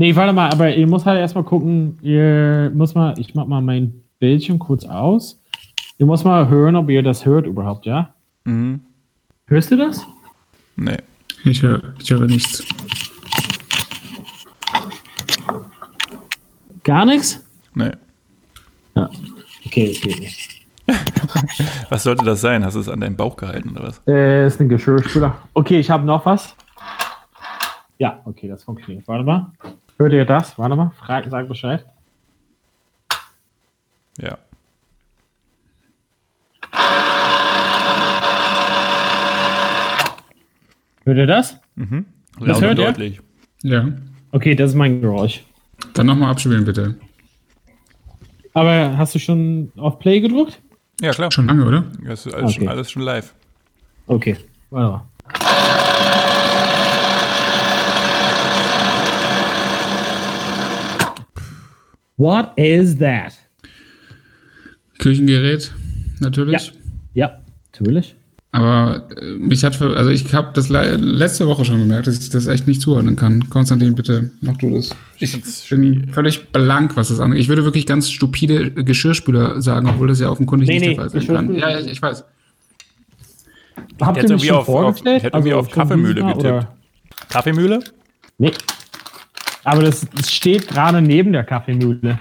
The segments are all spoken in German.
Nee, warte mal, aber ihr muss halt erstmal gucken, ihr muss mal, ich mach mal mein Bildschirm kurz aus. Ihr muss mal hören, ob ihr das hört überhaupt, ja? Mhm. Hörst du das? Nee. Ich höre, ich höre nichts. Gar nichts? Nee. Ja. Okay, okay. Was sollte das sein? Hast du es an deinem Bauch gehalten oder was? Äh, ist ein Geschirrspüler. Okay, ich habe noch was. Ja, okay, das funktioniert. Warte mal. Hört ihr das? Warte mal. Frag, sag Bescheid. Ja. Hört ihr das? Mhm. Das hört ihr? deutlich. Ja. Okay, das ist mein Geräusch. Dann nochmal abspielen, bitte. Aber hast du schon auf Play gedrückt? Ja, klar. Schon lange, oder? Das ist alles, schon, Okay. alles schon live. Okay. Warte mal. What is that? Küchengerät, natürlich. Ja, natürlich. Aber äh, mich hat, ver- also ich habe das le letzte Woche schon gemerkt, dass ich das echt nicht zuordnen kann. Konstantin, bitte, mach du das. Ich bin völlig blank, was das angeht. Ich würde wirklich ganz stupide Geschirrspüler sagen, obwohl das ja offenkundig Nee, nicht nee, der Fall sein kann. Ja, ich, ich weiß. Habt ihr mich schon auf- auf- vorgestellt? ich hätte irgendwie auf Kaffeemühle getippt. oder? Kaffeemühle? Nee. Aber das, das steht gerade neben der Kaffeemühle.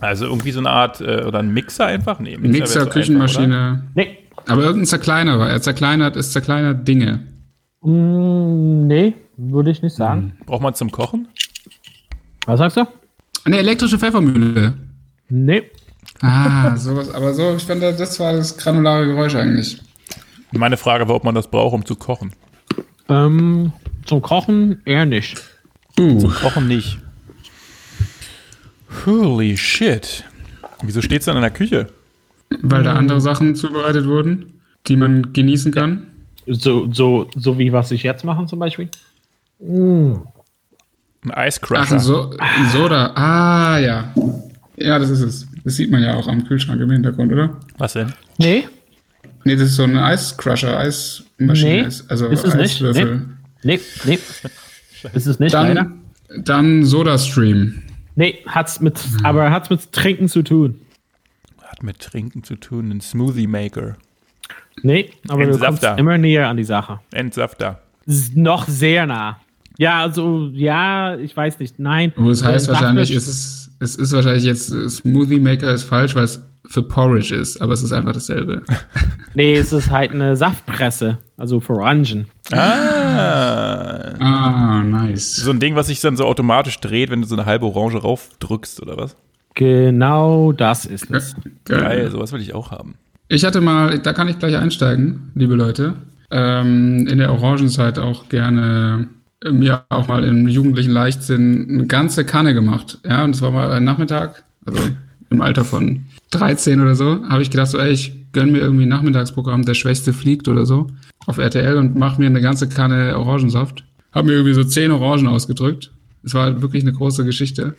Also irgendwie so eine Art, äh, oder ein Mixer einfach? Nee, Mixer, zu einfach, Küchenmaschine. Nee. aber irgendein Zerkleinerer. Er zerkleinert, es zerkleinert Dinge. Mm, nee, würde ich nicht sagen. oder? Braucht man zum Kochen? Was sagst du? Eine elektrische Pfeffermühle. Nee. Ah, sowas. Aber so, ich fand, das war das granulare Geräusch eigentlich. Meine Frage war, ob man das braucht, um zu kochen. Ähm, zum Kochen eher nicht. Uh, Kochen nicht. Holy shit. Wieso steht's dann in der Küche? weil da andere Sachen zubereitet wurden, die man genießen kann. So, so, so wie was ich jetzt mache zum Beispiel. Ein Ice Ach, so ein Soda. Ah, ja. Ja, das ist es. Das sieht man ja auch am Kühlschrank im Hintergrund, oder? Was denn? Nee, Nee, das ist so ein Eiscrusher, Eismaschine. Nee, also ist es nicht. Eiswürfel. nee, nee. Ist es nicht, leider? Dann, dann SodaStream. Nee, hat's mit, aber hat's mit Trinken zu tun. Hat mit Trinken zu tun, ein Smoothie Maker. Nee, aber Ein du kommst immer näher an die Sache. Entsafter. Ist noch sehr nah. Ja, also, ja, ich weiß nicht. Nein. Wo es heißt wahrscheinlich, Saftmisch- es ist, es ist wahrscheinlich jetzt, Smoothie Maker ist falsch, weil es für Porridge ist, aber es ist einfach dasselbe. Nee, es ist halt eine Saftpresse. Also für Orangen. Ah. Ah, nice. So ein Ding, was sich dann so automatisch dreht, wenn du so eine halbe Orange raufdrückst, oder was? Genau das ist es. Geil, sowas will ich auch haben. Ich hatte mal, da kann ich gleich einsteigen, liebe Leute, ähm, in der Orangenzeit auch gerne äh, mir auch mal im jugendlichen Leichtsinn eine ganze Kanne gemacht. Ja, und es war mal ein Nachmittag, also im Alter von 13 oder so, habe ich gedacht, so, ey, ich gönn mir irgendwie ein Nachmittagsprogramm, der Schwächste fliegt oder so, auf RTL und mach mir eine ganze Kanne Orangensaft. Hab mir irgendwie so zehn Orangen ausgedrückt. Es war wirklich eine große Geschichte.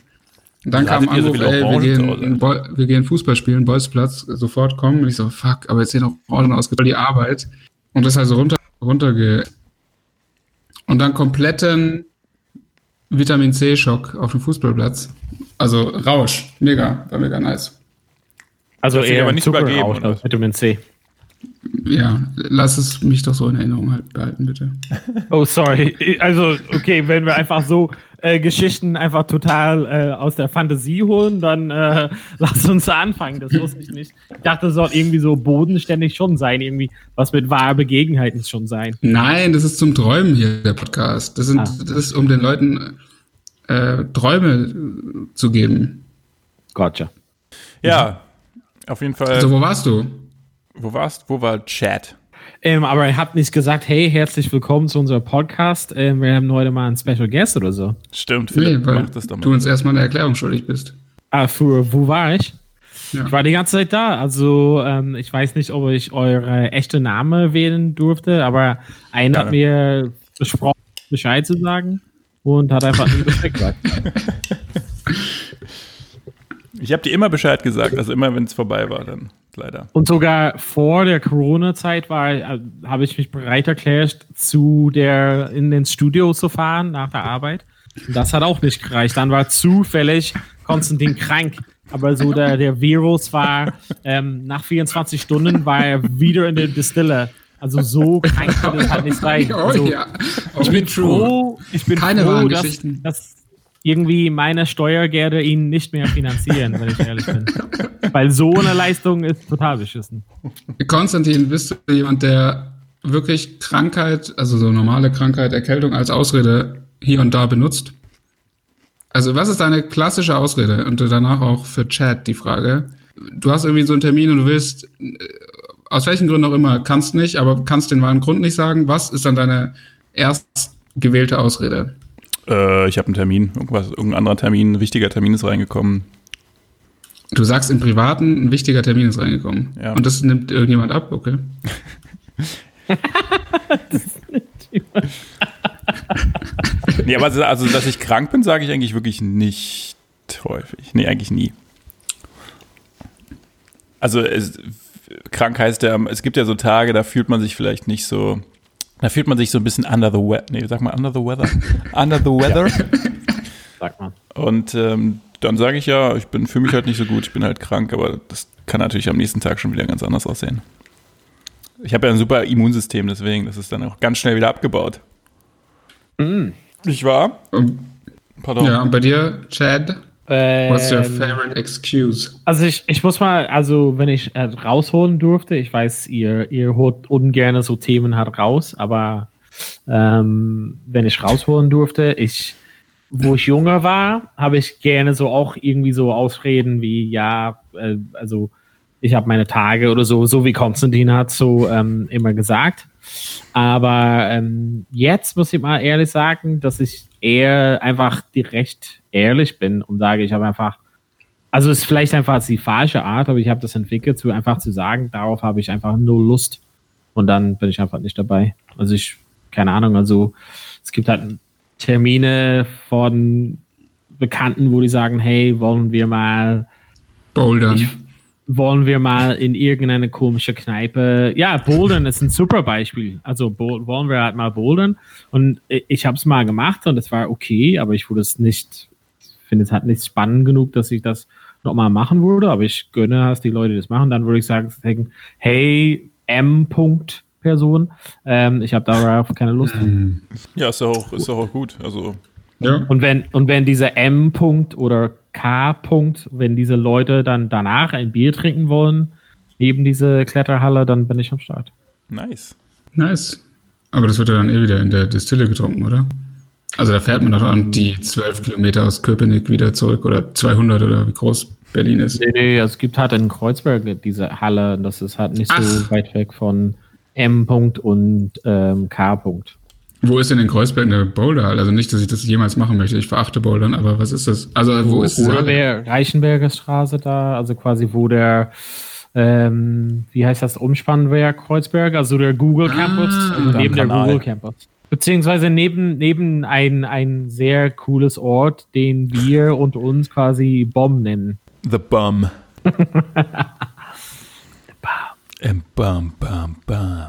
Und dann Wie kam so Anruf, viele ey, wir gehen, wir gehen Fußball spielen, Bolzplatz, sofort kommen. Und ich so, fuck, aber jetzt sind noch Orangen ausgedrückt, die Arbeit. Und das halt so runter, runterge... Und dann kompletten Vitamin C-Schock auf dem Fußballplatz. Also Rausch, mega, war mega nice. Also eher aber nicht Zuckerrausch übergeben, oder? Vitamin C. Ja, lass es mich doch so in Erinnerung halt behalten, bitte. Oh, sorry. Also, okay, wenn wir einfach so äh, Geschichten einfach total äh, aus der Fantasie holen, dann äh, lass uns anfangen. Das wusste ich nicht. Ich dachte, das soll irgendwie so bodenständig schon sein, irgendwie was mit wahrer Begebenheiten schon sein. Nein, das ist zum Träumen hier, der Podcast. Das, sind, Ah. das ist, um den Leuten äh, Träume zu geben. Gotcha. Ja, auf jeden Fall. Also, wo warst du? wo warst Wo war Chat? Ähm, aber er hat nicht gesagt, hey, herzlich willkommen zu unserem Podcast. Ähm, wir haben heute mal einen Special Guest oder so. Stimmt, Nee, Philipp, weil mach das doch du mal. uns erstmal eine Erklärung schuldig bist. Ah, für wo war ich? Ja. Ich war die ganze Zeit da. Also, ähm, ich weiß nicht, ob ich eure echte Name wählen durfte, aber einer hat mir besprochen, Bescheid zu sagen und hat einfach nicht Bescheid gesagt. Ich habe dir immer Bescheid gesagt, also immer, wenn es vorbei war, dann leider. Und sogar vor der Corona-Zeit war, äh, habe ich mich bereit erklärt, zu der in den Studio zu fahren nach der Arbeit. Das hat auch nicht gereicht. Dann war zufällig Konstantin krank. Aber so der, der Virus war, ähm, nach 24 Stunden war er wieder in der Distille. Also so krank kann das halt nicht sein. Also, oh ja. Oh, ich bin froh, ich bin Keine froh, dass, dass irgendwie meine Steuergelder ihn nicht mehr finanzieren, wenn ich ehrlich bin. Weil so eine Leistung ist total beschissen. Konstantin, bist du jemand, der wirklich Krankheit, also so normale Krankheit, Erkältung als Ausrede hier und da benutzt? Also was ist deine klassische Ausrede? Und danach auch für Chat die Frage. Du hast irgendwie so einen Termin und du willst, äh, aus welchen Gründen auch immer, kannst nicht, aber kannst den wahren Grund nicht sagen. Was ist dann deine erst gewählte Ausrede? Äh, ich habe einen Termin, irgendwas, irgendein anderer Termin, ein wichtiger Termin ist reingekommen. Du sagst im Privaten, ein wichtiger Termin ist reingekommen. Ja. Und das nimmt irgendjemand ab, okay. Nee, aber also, also, dass ich krank bin, sage ich eigentlich wirklich nicht häufig. Nee, eigentlich nie. Also es, krank heißt ja, es gibt ja so Tage, da fühlt man sich vielleicht nicht so, da fühlt man sich so ein bisschen under the weather. Nee, sag mal under the weather. under the weather. Sagt man. Und ähm, dann sage ich ja, ich bin fühle mich halt nicht so gut, ich bin halt krank, aber das kann natürlich am nächsten Tag schon wieder ganz anders aussehen. Ich habe ja ein super Immunsystem, deswegen, das ist dann auch ganz schnell wieder abgebaut. Nicht wahr? Und, Pardon. ja, und bei dir, Chad? What's your Ähm, favorite excuse? Also ich, ich muss mal, also wenn ich äh, rausholen durfte, ich weiß, ihr, ihr holt ungern so Themen halt raus, aber ähm, wenn ich rausholen durfte, ich, wo ich jünger war, habe ich gerne so auch irgendwie so Ausreden wie, ja, äh, also ich habe meine Tage oder so, so wie Konstantin hat so ähm, immer gesagt. Aber ähm, jetzt muss ich mal ehrlich sagen, dass ich eher einfach direkt ehrlich bin und sage, ich habe einfach, also es ist vielleicht einfach die falsche Art, aber ich habe das entwickelt, zu einfach zu sagen, darauf habe ich einfach null Lust und dann bin ich einfach nicht dabei. Also ich, keine Ahnung, also es gibt halt Termine von Bekannten, wo die sagen, hey, wollen wir mal Bouldern. wollen wir mal in irgendeine komische Kneipe. Ja, Bouldern ist ein super Beispiel. Also wollen wir halt mal bouldern. Und i- ich habe es mal gemacht und es war okay, aber ich würde es nicht, finde es halt nicht spannend genug, dass ich das nochmal machen würde. Aber ich gönne, dass die Leute das machen. Dann würde ich sagen, hey, M. -Punkt Person, ähm, ich habe darauf keine Lust. Ja, ist doch auch, ist auch gut. Also, Ja. Und wenn, und wenn dieser M-Punkt oder K-Punkt, wenn diese Leute dann danach ein Bier trinken wollen, neben diese Kletterhalle, dann bin ich am Start. nice. Nice. Aber das wird ja dann eh wieder in der Distille getrunken, oder? Also da fährt man doch an die 12 Kilometer aus Köpenick wieder zurück oder 200 oder wie groß Berlin ist. Nee, nee, es gibt halt in Kreuzberg diese Halle, das ist halt nicht so Ach. weit weg von M-Punkt und ähm, K-Punkt. Wo ist denn in Kreuzberg eine Boulderhalle? Also nicht, dass ich das jemals machen möchte. Ich verachte Bouldern, aber was ist das? Also wo ist diese Oder der Reichenberger Straße da, also quasi wo der, ähm, wie heißt das, Umspannwerk Kreuzberg, also der Google Campus, also am neben der Kanal. Google Campus. Beziehungsweise neben, neben ein, ein sehr cooles Ort, den wir und uns quasi Bomb nennen. The Bum. Ähm, Bum, bum, bum.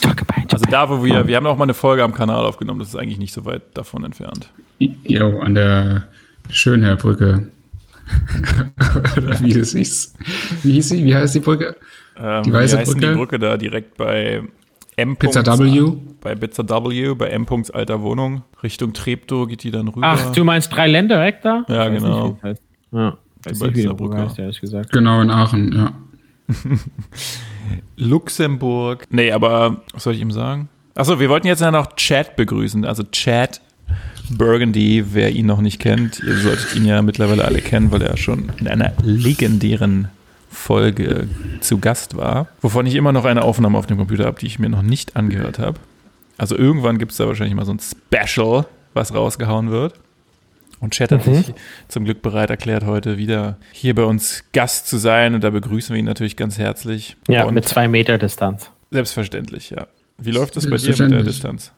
Talk about Also da, wo wir, wir haben auch mal eine Folge am Kanal aufgenommen, das ist eigentlich nicht so weit davon entfernt. Jo, an der Schönherbrücke. Oder wie hieß. Wie hieß? Wie heißt die Brücke? Ähm, Die weiße wie heißt Brücke? die Brücke da direkt bei M. Pizza W? Bei Pizza W, bei M. alter Wohnung. Richtung Treptow geht die dann rüber. Ach, du meinst drei Ländereck da? Ja, Ich genau. Nicht, heißt. Ja, weiß Bei nicht, wie dieser die Brücke Brücke. heißt, ehrlich gesagt. Genau, in Aachen, ja. Luxemburg. Nee, aber was soll ich ihm sagen? Achso, wir wollten jetzt ja noch Chad begrüßen. Also Chad Burgundy, wer ihn noch nicht kennt, ihr solltet ihn ja mittlerweile alle kennen, weil er schon in einer legendären Folge zu Gast war, wovon ich immer noch eine Aufnahme auf dem Computer habe, die ich mir noch nicht angehört habe. Also irgendwann gibt es da wahrscheinlich mal so ein Special, was rausgehauen wird. Und Chat hat Mhm. sich zum Glück bereit erklärt, heute wieder hier bei uns Gast zu sein. Und da begrüßen wir ihn natürlich ganz herzlich. Ja, Und mit zwei Meter Distanz. Selbstverständlich, ja. Wie läuft das bei dir mit der. Distanz?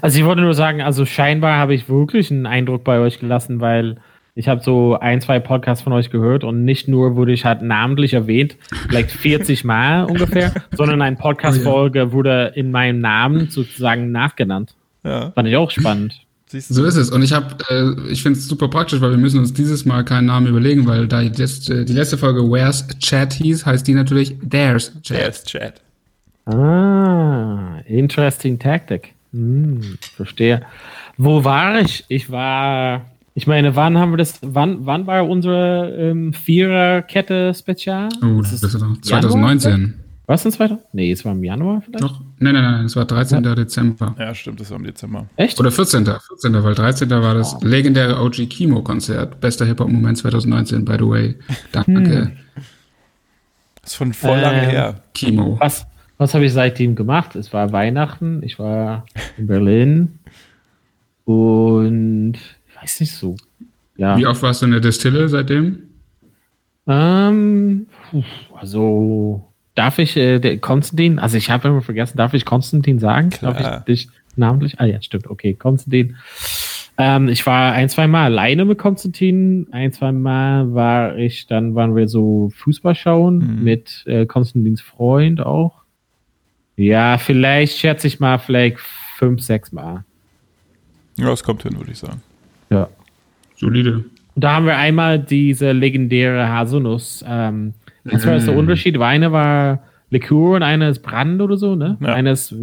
Also ich wollte nur sagen, also scheinbar habe ich wirklich einen Eindruck bei euch gelassen, weil ich habe so ein, zwei Podcasts von euch gehört und nicht nur wurde ich halt namentlich erwähnt, vielleicht 40 Mal ungefähr, sondern eine Podcast-Folge wurde in meinem Namen sozusagen nachgenannt. Ja. Fand ich auch spannend. So ist es. Und ich habe, äh, ich finde es super praktisch, weil wir müssen uns dieses Mal keinen Namen überlegen, weil da jetzt, äh, die letzte Folge Where's Chat hieß, heißt die natürlich There's Chat. Ist Chat. Ah, interesting tactic. Hm, verstehe. Wo war ich? Ich war, ich meine, wann haben wir das, wann, wann war unsere ähm, Viererkette-Spezial? Oh, das ist doch 2019. Was denn 2000? Nee, es war im Januar vielleicht? Doch? Nein, nein, nein, es war 13. Dezember. Ja, stimmt, das war im Dezember. Echt? Oder 14. 14. weil 13. war das legendäre OG Kimo-Konzert. Bester Hip-Hop-Moment 2019, by the way. Danke, Das ist von voll lange Ähm, her. Kimo. Was, was habe ich seitdem gemacht? Es war Weihnachten, ich war in Berlin und weiß nicht so. Ja. Wie oft warst du in der Distille seitdem? Ähm, also darf ich äh, der Konstantin, also ich habe immer vergessen, darf ich Konstantin sagen? Klar. Darf ich dich namentlich? Ah ja, stimmt, okay, Konstantin. Ähm, ich war ein, zwei Mal alleine mit Konstantin, ein, zwei Mal war ich, dann waren wir so Fußball schauen Mhm. mit äh, Konstantins Freund auch. Ja, vielleicht schätze ich mal, vielleicht fünf, sechs Mal. Ja, es kommt hin, würde ich sagen. Ja. Solide. Und da haben wir einmal diese legendäre Haselnuss. Ähm, was war das der Mm. Unterschied? Eine war Likör und eine ist Brand oder so, ne? Ja. Eine ist,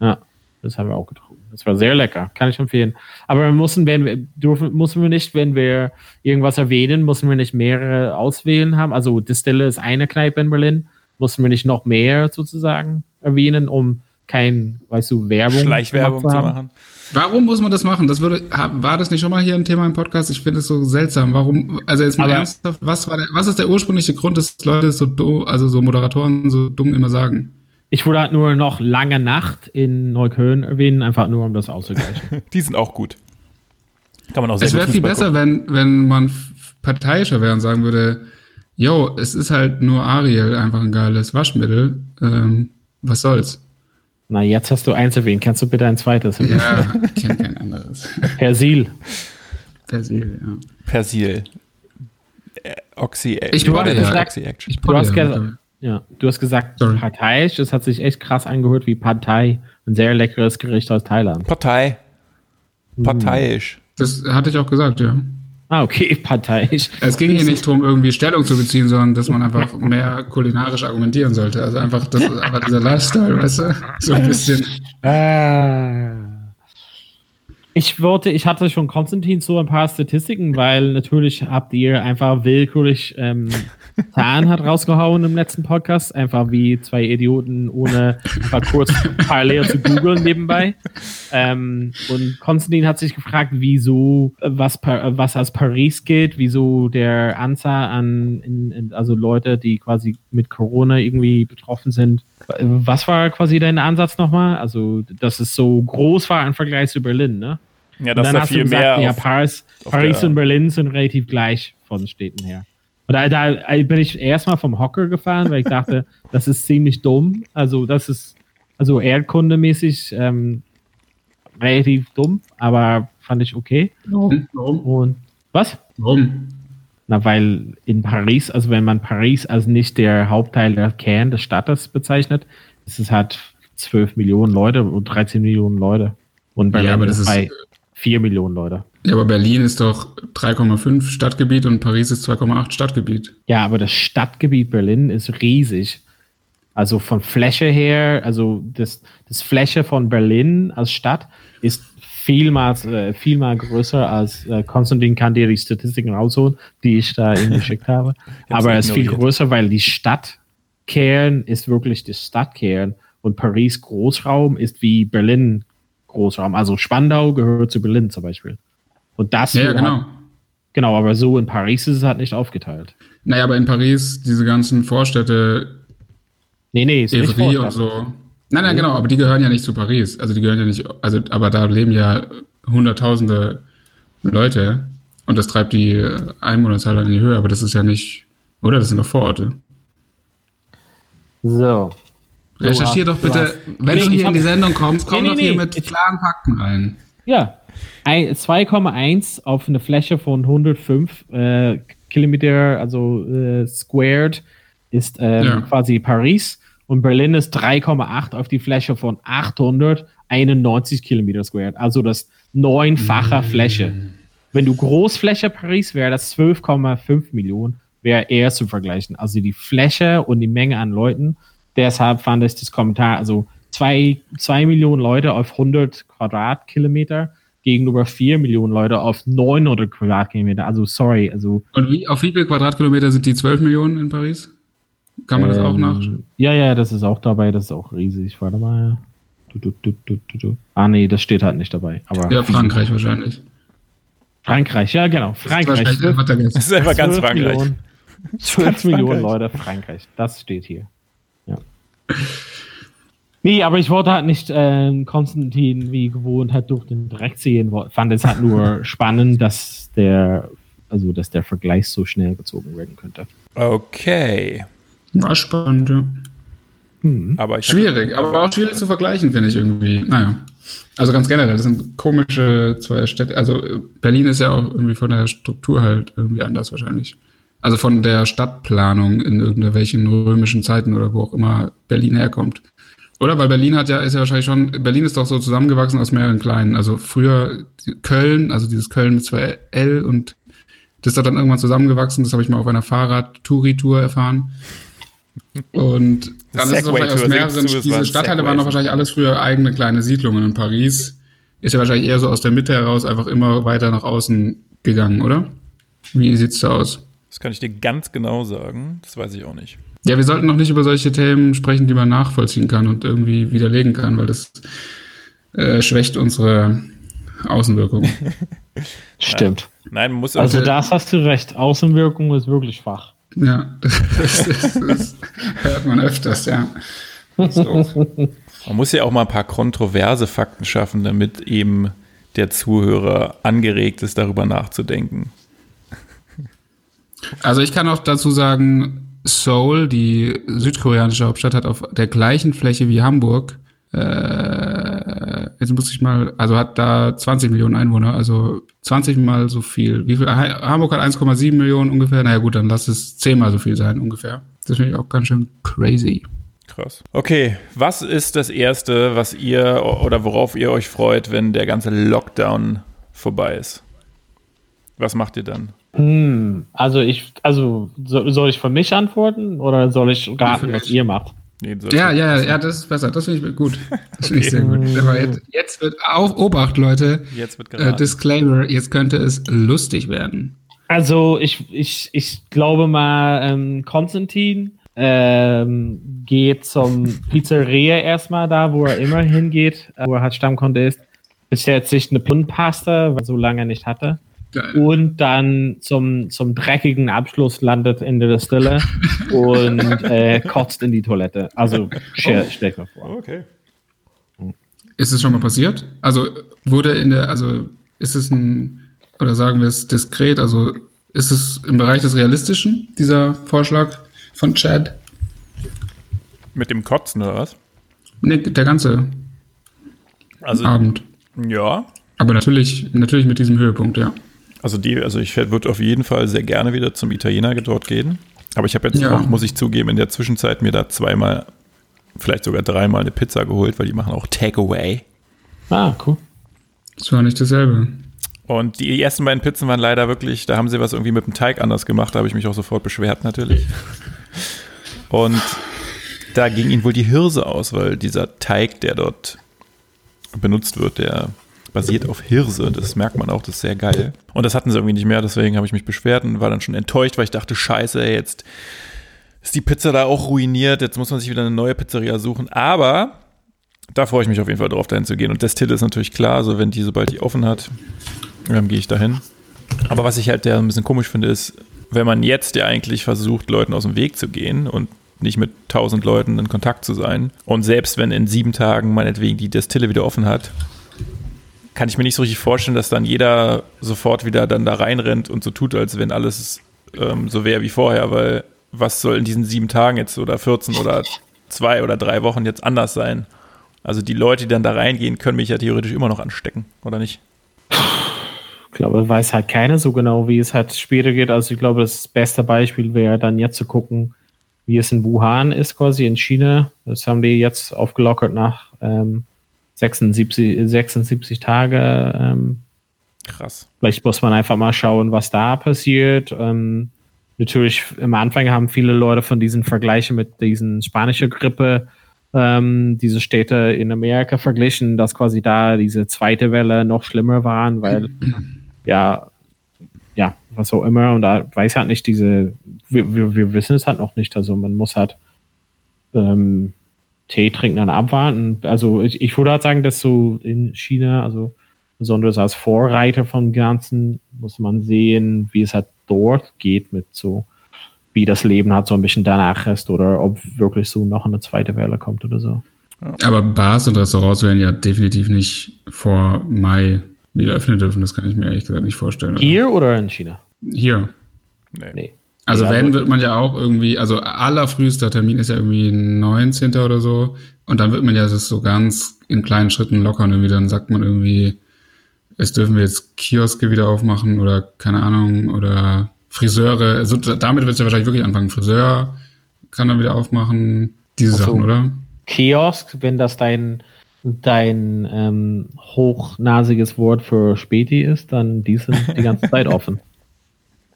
ja, das haben wir auch getrunken. Das war sehr lecker, kann ich empfehlen. Aber wir müssen, wenn wir, dürfen, müssen wir nicht, wenn wir irgendwas erwähnen, müssen wir nicht mehrere auswählen haben. Also Distille ist eine Kneipe in Berlin, müssen wir nicht noch mehr sozusagen erwähnen, um kein, weißt du, Werbung Schleichwerbung zu haben. machen. Warum muss man das machen? Das würde, war das nicht schon mal hier ein Thema im Podcast? Ich finde es so seltsam. Warum, also jetzt mal Aber- ernsthaft, was war der, was ist der ursprüngliche Grund, dass Leute so dumm, also so Moderatoren so dumm immer sagen? Ich würde halt nur noch lange Nacht in Neukölln erwähnen, einfach nur um das auszugleichen. Die sind auch gut. Kann man auch sehr Es wäre viel besser, wenn, wenn man parteiischer wäre und sagen würde, yo, es ist halt nur Ariel, einfach ein geiles Waschmittel. Ähm, was soll's? Na, jetzt hast du eins erwähnt. Kannst du bitte ein zweites erwähnen? Ja, ich kenne kein anderes. Persil. Persil, ja. Persil. Äh, Oxy, Ich Du wollte hast ja. gesagt- Oxy Action. Ich Du hast, ja ja, du hast gesagt Sorry. parteiisch. Das hat sich echt krass angehört wie Partei. Ein sehr leckeres Gericht aus Thailand. Partei. Parteiisch. Das hatte ich auch gesagt, ja. Ah, okay, parteiisch. Es ging hier nicht darum, irgendwie Stellung zu beziehen, sondern dass man einfach mehr kulinarisch argumentieren sollte. Also einfach, das ist einfach dieser Lifestyle, weißt du? So ein bisschen. Ah. Ich wollte, ich hatte schon Konstantin so ein paar Statistiken, weil natürlich habt ihr einfach willkürlich ähm, Zahlen hat rausgehauen im letzten Podcast, einfach wie zwei Idioten, ohne mal kurz parallel zu googeln nebenbei. Ähm, und Konstantin hat sich gefragt, wieso, was, was als Paris gilt, wieso der Anzahl an, in, in, also Leute, die quasi mit Corona irgendwie betroffen sind. Was war quasi dein Ansatz nochmal? Also, dass es so groß war im Vergleich zu Berlin, ne? Ja, das ist du viel gesagt, mehr. ja, auf- Paris, auf Paris der- und Berlin sind relativ gleich von Städten her. Und da, da bin ich erstmal vom Hocker gefahren, weil ich dachte, das ist ziemlich dumm. Also, das ist, also erdkundemäßig ähm, relativ dumm, aber fand ich okay. Warum? Warum? Und was? Warum? Na, weil in Paris, also wenn man Paris als nicht der Hauptteil der Kern des Staates bezeichnet, ist es halt 12 Millionen Leute und 13 Millionen Leute. Und Berlin Ja, aber das ist ist- bei 4 Millionen Leute. Ja, aber Berlin ist doch 3,5 Stadtgebiet und Paris ist 2,8 Stadtgebiet. Ja, aber das Stadtgebiet Berlin ist riesig. Also von Fläche her, also das, das Fläche von Berlin als Stadt ist vielmals, äh, vielmal größer als äh, Konstantin kann dir die Statistiken rausholen, die ich da ihm geschickt habe. Aber es ist viel größer, weil die Stadtkern ist wirklich die Stadtkern und Paris Großraum ist wie Berlin Großraum. Also Spandau gehört zu Berlin zum Beispiel. Und das Ja, hat- genau. Genau, aber so in Paris ist es halt nicht aufgeteilt. Naja, aber in Paris, diese ganzen Vorstädte, Nee, nee, ist nicht Evry Vorstadt. und so. Nein, nein, genau, aber die gehören ja nicht zu Paris. Also die gehören ja nicht, also, aber da leben ja hunderttausende Leute und das treibt die Einwohnerzahl in die Höhe, aber das ist ja nicht, oder? Das sind doch Vororte. So. Recherchier doch bitte, wenn Nee, du hier in die Sendung kommst, komm Nee, doch nee, hier nee, mit klaren Fakten rein. Ja. Ein- 2,1 auf eine Fläche von 105 äh, Kilometer, also äh, squared, ist ähm, Ja. quasi Paris. Und Berlin ist 3,8 auf die Fläche von 800. 91 Kilometer squared, also das neunfache Mm. Fläche. Wenn du Großfläche Paris wäre das 12,5 Millionen, wäre eher zu vergleichen. Also die Fläche und die Menge an Leuten. Deshalb fand ich das Kommentar, also zwei, zwei Millionen Leute auf 100 Quadratkilometer gegenüber 4 Millionen Leute auf 900 Quadratkilometer. Also sorry, also Und wie, auf wie viel Quadratkilometer sind die 12 Millionen in Paris? Kann man das auch Ähm, nach? Ja, ja, das ist auch dabei, das ist auch riesig. Warte mal. Du, du, du, du, du, du. Ah, nee, das steht halt nicht dabei. Aber Ja, Frankreich wahrscheinlich. Frankreich, ja, genau. Frankreich. Das ist einfach ganz 12 Frankreich. Millionen, 12 Millionen Leute, Frankreich. Das steht hier. Ja. Nee, aber ich wollte halt nicht ähm, Konstantin wie gewohnt halt durch den Dreck ziehen. Fand es halt nur spannend, dass der, also dass der Vergleich so schnell gezogen werden könnte. Okay. War spannend, ja. Aber ich Schwierig, aber auch schwierig zu vergleichen, finde ich irgendwie. Naja. Also ganz generell, das sind komische zwei Städte. Also äh, Berlin ist ja auch irgendwie von der Struktur halt irgendwie anders wahrscheinlich. Also von der Stadtplanung in irgendwelchen römischen Zeiten oder wo auch immer Berlin herkommt. Oder? Weil Berlin hat ja, ist ja wahrscheinlich schon, Berlin ist doch so zusammengewachsen aus mehreren kleinen. Also früher Köln, also dieses Köln mit zwei L und das ist doch dann irgendwann zusammengewachsen. Das habe ich mal auf einer Fahrrad-Touri-Tour erfahren. Und dann ist es wahrscheinlich aus mehreren, diese Stadtteile waren doch wahrscheinlich alles früher eigene kleine Siedlungen. Und Paris ist ja wahrscheinlich eher so aus der Mitte heraus einfach immer weiter nach außen gegangen, oder? Wie sieht's da aus? Das kann ich dir ganz genau sagen. Das weiß ich auch nicht. Ja, wir sollten noch nicht über solche Themen sprechen, die man nachvollziehen kann und irgendwie widerlegen kann, weil das äh, schwächt unsere Außenwirkung. Stimmt. Nein, man muss Also also, das hast du recht. Außenwirkung ist wirklich schwach. ja, das, das, das hört man öfters, ja. So. man muss ja auch mal ein paar kontroverse Fakten schaffen, damit eben der Zuhörer angeregt ist, darüber nachzudenken. Also ich kann auch dazu sagen, Seoul, die südkoreanische Hauptstadt, hat auf der gleichen Fläche wie Hamburg, äh, jetzt muss ich mal, also hat da 20 Millionen Einwohner, also 20 mal so viel. Wie viel? Ha- Hamburg hat 1,7 Millionen ungefähr. Naja gut, dann lass es 10 mal so viel sein ungefähr. Das finde ich auch ganz schön crazy. Krass. Okay, was ist das Erste, was ihr oder worauf ihr euch freut, wenn der ganze Lockdown vorbei ist? Was macht ihr dann? Hm, also ich, also so, soll ich für mich antworten oder soll ich raten, was ihr macht? Nee, Ja, ja, ja, das ist besser. Das finde ich gut. Das finde ich sehr gut. Aber jetzt, jetzt wird auf Obacht, Leute. Jetzt wird Äh. Disclaimer, jetzt könnte es lustig werden. Also ich, ich, ich glaube mal, ähm, Konstantin ähm, geht zum Pizzeria erstmal da, wo er immer hingeht, äh, wo er halt Stammkunde ist. Bestellt sich eine Pundpasta, weil er so lange nicht hatte. Geil. Und dann zum, zum dreckigen Abschluss landet in der Distille und äh, kotzt in die Toilette. Also stell, stell ich mir vor. okay. Ist es schon mal passiert? Also wurde in der, also ist es ein, oder sagen wir es diskret, also ist es im Bereich des Realistischen, dieser Vorschlag von Chad? Mit dem Kotzen oder was? Nee, der ganze Also, Abend. ja. Aber natürlich, natürlich mit diesem Höhepunkt, ja. Also, die, also ich würde auf jeden Fall sehr gerne wieder zum Italiener dort gehen. Aber ich habe jetzt Ja. auch, muss ich zugeben, in der Zwischenzeit mir da zweimal, vielleicht sogar dreimal eine Pizza geholt, weil die machen auch Takeaway. Ah, cool. Das war nicht dasselbe. Und die ersten beiden Pizzen waren leider wirklich, da haben sie was irgendwie mit dem Teig anders gemacht, da habe ich mich auch sofort beschwert natürlich. Und da ging ihnen wohl die Hirse aus, weil dieser Teig, der dort benutzt wird, der basiert auf Hirse. Das merkt man auch, das ist sehr geil. Und das hatten sie irgendwie nicht mehr, deswegen habe ich mich beschwert und war dann schon enttäuscht, weil ich dachte, scheiße, jetzt ist die Pizza da auch ruiniert, jetzt muss man sich wieder eine neue Pizzeria suchen. Aber da freue ich mich auf jeden Fall drauf, dahin zu gehen. Und das Titel ist natürlich klar, also wenn die, sobald die offen hat, dann gehe ich dahin. Aber was ich halt der ein bisschen komisch finde, ist, wenn man jetzt ja eigentlich versucht, Leuten aus dem Weg zu gehen und nicht mit tausend Leuten in Kontakt zu sein. Und selbst wenn in sieben Tagen meinetwegen die Destille wieder offen hat, kann ich mir nicht so richtig vorstellen, dass dann jeder sofort wieder dann da reinrennt und so tut, als wenn alles ähm, so wäre wie vorher, weil was soll in diesen sieben Tagen jetzt oder 14 oder zwei oder drei Wochen jetzt anders sein? Also die Leute, die dann da reingehen, können mich ja theoretisch immer noch anstecken, oder nicht? Ich glaube, weiß halt keiner so genau, wie es halt später geht. Also ich glaube, das beste Beispiel wäre dann jetzt zu gucken, wie es in Wuhan ist, quasi in China. Das haben die jetzt aufgelockert nach ähm, 76, 76 Tage. Ähm, Krass. Vielleicht muss man einfach mal schauen, was da passiert. Ähm, natürlich, am Anfang haben viele Leute von diesen Vergleichen mit diesen spanische Grippe, ähm, diese Städte in Amerika verglichen, dass quasi da diese zweite Welle noch schlimmer waren, weil ja, ja, was auch immer. Und da weiß halt nicht diese, wir, wir, wir wissen es halt noch nicht. Also man muss halt ähm, Tee trinken, dann abwarten. Also ich, ich würde halt sagen, dass so in China, also besonders als Vorreiter vom Ganzen, muss man sehen, wie es halt dort geht mit so, wie das Leben halt so ein bisschen danach ist oder ob wirklich so noch eine zweite Welle kommt oder so. Aber Bars und Restaurants werden ja definitiv nicht vor Mai wieder öffnen dürfen. Das kann ich mir ehrlich gesagt nicht vorstellen. Hier oder in China? Hier. Nee. Nee. Also Ja, wenn, wird man ja auch irgendwie, also allerfrühester Termin ist ja irgendwie 19. oder so. Und dann wird man ja das so ganz in kleinen Schritten lockern. Irgendwie dann sagt man irgendwie, es dürfen wir jetzt Kioske wieder aufmachen oder keine Ahnung, oder Friseure. Also damit wird es ja wahrscheinlich wirklich anfangen. Friseur kann dann wieder aufmachen. Diese Ach so. Sachen, oder? Kiosk, wenn das dein, dein ähm, hochnasiges Wort für Späti ist, dann die sind die ganze Zeit offen.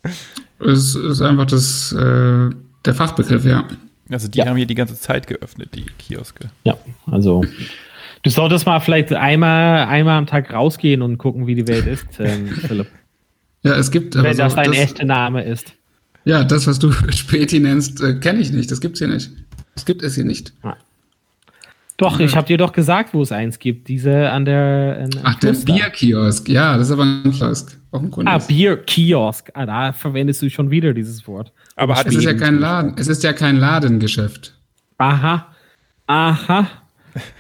Es ist einfach das, äh, der Fachbegriff, ja. Also die Ja. haben hier die ganze Zeit geöffnet, die Kioske. Ja, also du solltest mal vielleicht einmal, einmal am Tag rausgehen und gucken, wie die Welt ist, ähm, Philipp. Ja, es gibt aber Wenn so, das dein das, echter Name ist. Ja, das, was du Späti nennst, äh, kenne ich nicht. Das gibt's hier nicht. Das gibt es hier nicht. Doch, ich habe dir doch gesagt, wo es eins gibt. Diese an der. an- Ach, der. Bierkiosk. Ja, das ist aber ein Kiosk. Auch ein Kunde. Ah, Bierkiosk. Ah, da verwendest du schon wieder dieses Wort. Aber hat es ist ja kein Laden. Es ist ja kein Ladengeschäft. Aha. Aha.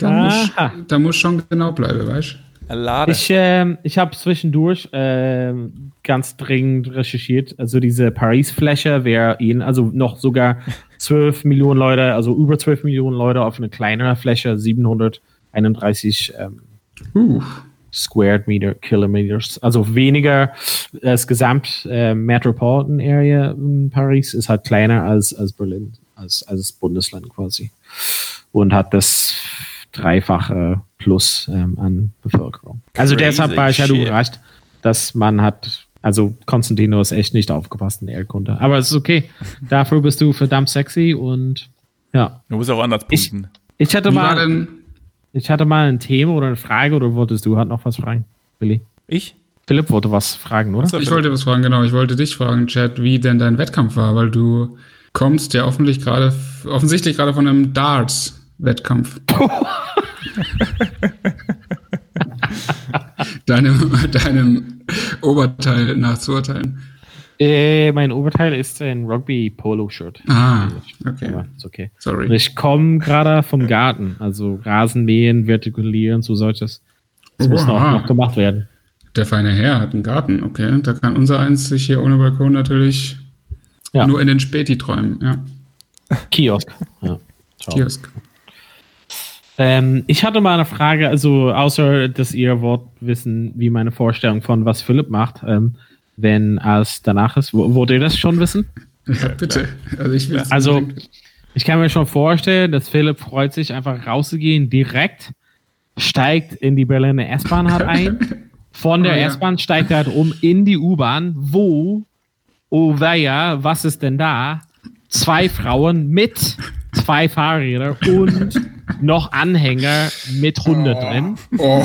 Da, muss, Aha. da muss schon genau bleiben, weißt du? Lade. Ich, ähm, ich habe zwischendurch ähm, ganz dringend recherchiert. Also diese Paris-Fläche wäre ihn, also noch sogar 12 Millionen Leute, also über 12 Millionen Leute auf eine kleinere Fläche, 731 ähm, Uh, Squared Meter Kilometers, also weniger das Gesamt äh, Metropolitan Area in Paris ist halt kleiner als, als Berlin, als, als Bundesland quasi. Und hat das dreifache Plus ähm, an Bevölkerung. Also Crazy deshalb war ich ja überrascht, dass man hat, also Konstantino ist echt nicht aufgepasst in der Erdkunde. Aber es ist okay. Dafür bist du verdammt sexy und ja. Du musst auch anders Ich- punkten. Ich hatte wie war mal, denn? ich hatte mal ein Thema oder eine Frage oder wolltest du halt noch was fragen, Billy? Ich? Philipp wollte was fragen, oder? Ich wollte was fragen, genau. Ich wollte dich fragen, Chad, wie denn dein Wettkampf war, weil du kommst ja offensichtlich gerade, offensichtlich gerade von einem Darts-Wettkampf. deinem, deinem Oberteil nachzuurteilen. Äh, mein Oberteil ist ein Rugby-Polo-Shirt. Ah, okay. Aber ist okay. Und Sorry. ich komme gerade vom Garten, also Rasenmähen, vertikulieren, so solches. Das muss noch, Oha. noch gemacht werden. Der feine Herr hat einen Garten, okay. Da kann unser eins sich hier ohne Balkon natürlich Ja. nur in den Späti träumen. Ja, Kiosk. Ja. Ciao. Kiosk. Ähm, ich hatte mal eine Frage, also außer dass ihr wollt wissen, wie meine Vorstellung von was Philipp macht, ähm, wenn es danach ist, wo- wollt ihr das schon wissen? Ja, bitte. Also ich Also, ich kann mir schon vorstellen, dass Philipp freut sich, einfach rauszugehen, direkt steigt in die Berliner S-Bahn halt ein. Von der Oh ja. S-Bahn steigt er halt um in die U-Bahn, wo, oh weia, was ist denn da? Zwei Frauen mit zwei Fahrrädern und noch Anhänger mit Hunde drin. Oh.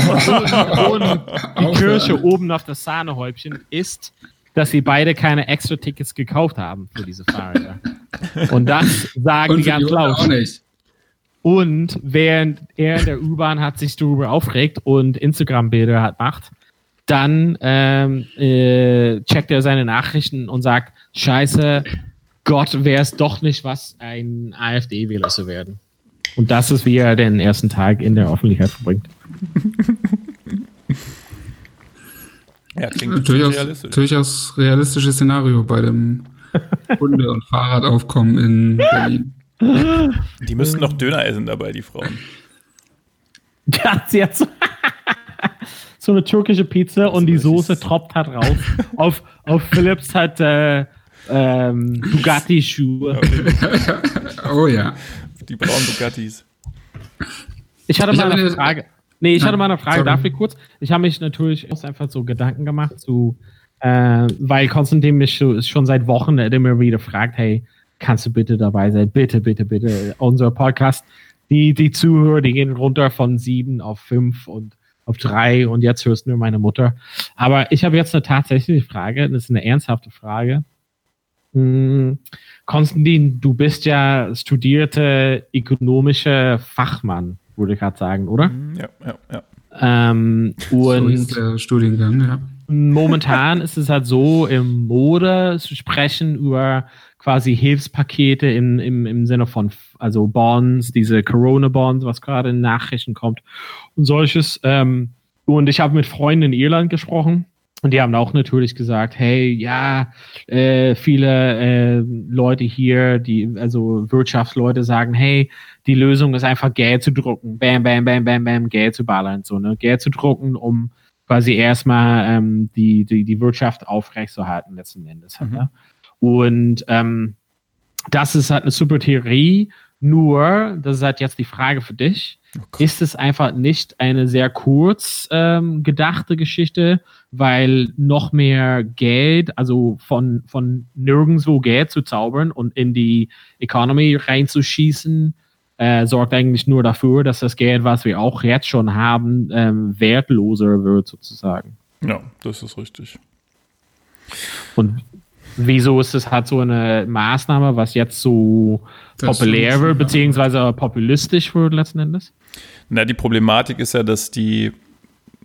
Und die Kirsche oben auf das Sahnehäubchen ist, dass sie beide keine extra Tickets gekauft haben für diese Fahrräder. Und das sagen Und die ganz laut. auch nicht. Und während er in der U-Bahn hat sich darüber aufregt und Instagram-Bilder hat macht, dann ähm, äh, checkt er seine Nachrichten und sagt, scheiße, Gott, wäre es doch nicht was, ein AfD-Wähler zu werden. Und das ist, wie er den ersten Tag in der Öffentlichkeit verbringt. Ja, klingt Durchaus, realistisch. durchaus realistisches Szenario bei dem Hunde- und Fahrradaufkommen in Berlin. Die müssten noch Döner essen dabei, die Frauen. Ja, sie hat so, so eine türkische Pizza und die Soße tropft halt raus. auf, auf Philips hat äh, ähm, Bugatti-Schuhe. Oh ja. Die braunen Bugattis. Ich hatte Ich mal eine eine- Frage. Nee, ich hatte mal eine Frage, Sorry. darf ich kurz? Ich habe mich natürlich auch einfach so Gedanken gemacht zu, äh, weil Konstantin mich schon seit Wochen immer wieder fragt, hey, kannst du bitte dabei sein? Bitte, bitte, bitte. Unser Podcast, die, die Zuhörer, die gehen runter von sieben auf fünf und auf drei und jetzt hörst nur meine Mutter. Aber ich habe jetzt eine tatsächliche Frage, das ist eine ernsthafte Frage. Hm, Konstantin, du bist ja studierte ökonomische Fachmann, würde ich gerade sagen, oder? Mhm, ja, ja, ja. Ähm, und so ist der Studiengang, ja. Momentan ist es halt so, im Mode zu sprechen über quasi Hilfspakete im, im, im Sinne von, also Bonds, diese Corona-Bonds, was gerade in Nachrichten kommt und solches. Ähm, und ich habe mit Freunden in Irland gesprochen und die haben auch natürlich gesagt, hey, ja, äh, viele äh, Leute hier, die, also Wirtschaftsleute sagen, hey, die Lösung ist einfach Geld zu drucken. Bam, bam, bam, bam, bam, Geld zu ballern. So, ne? Geld zu drucken, um quasi erstmal ähm, die, die, die Wirtschaft aufrechtzuerhalten, letzten Endes. Mhm. Ne? Und ähm, das ist halt eine super Theorie, nur, das ist halt jetzt die Frage für dich, okay. ist es einfach nicht eine sehr kurz ähm, gedachte Geschichte, weil noch mehr Geld, also von, von nirgendwo Geld zu zaubern und in die Economy reinzuschießen, äh, sorgt eigentlich nur dafür, dass das Geld, was wir auch jetzt schon haben, ähm, wertloser wird sozusagen. Ja, das ist richtig. Und wieso ist es halt so eine Maßnahme, was jetzt so das populär wird, beziehungsweise populistisch wird letzten Endes? Na, die Problematik ist ja, dass die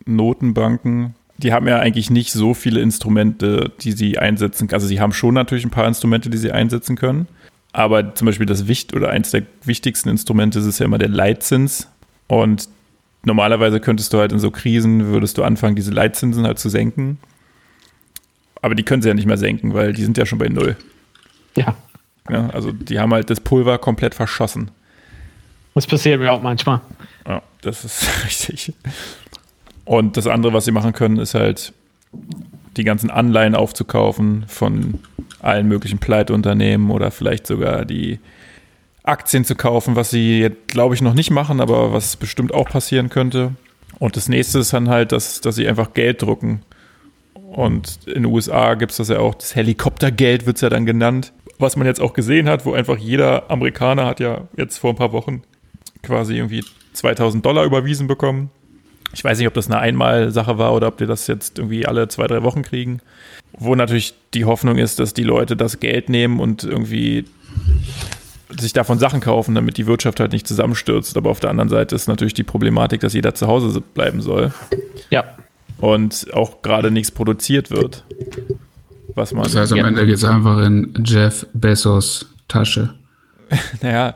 Notenbanken, die haben ja eigentlich nicht so viele Instrumente, die sie einsetzen. können. Also sie haben schon natürlich ein paar Instrumente, die sie einsetzen können. Aber zum Beispiel das Wicht oder eins der wichtigsten Instrumente ist ja immer der Leitzins. Und normalerweise könntest du halt in so Krisen, würdest du anfangen, diese Leitzinsen halt zu senken. Aber die können sie ja nicht mehr senken, weil die sind ja schon bei Null. Ja. ja also die haben halt das Pulver komplett verschossen. Das passiert mir auch manchmal. Ja, das ist richtig. Und das andere, was sie machen können, ist halt die ganzen Anleihen aufzukaufen von allen möglichen Pleiteunternehmen oder vielleicht sogar die Aktien zu kaufen, was sie jetzt, glaube ich, noch nicht machen, aber was bestimmt auch passieren könnte. Und das nächste ist dann halt, dass, dass sie einfach Geld drucken. Und in den USA gibt es das ja auch, das Helikoptergeld wird es ja dann genannt. Was man jetzt auch gesehen hat, wo einfach jeder Amerikaner hat ja jetzt vor ein paar Wochen quasi irgendwie 2000 Dollar überwiesen bekommen. Ich weiß nicht, ob das eine Einmalsache war oder ob die das jetzt irgendwie alle zwei, drei Wochen kriegen. Wo natürlich die Hoffnung ist, dass die Leute das Geld nehmen und irgendwie sich davon Sachen kaufen, damit die Wirtschaft halt nicht zusammenstürzt. Aber auf der anderen Seite ist natürlich die Problematik, dass jeder zu Hause bleiben soll. Ja. Und auch gerade nichts produziert wird. Was man das heißt, am Ende geht es einfach in Jeff Bezos Tasche. naja,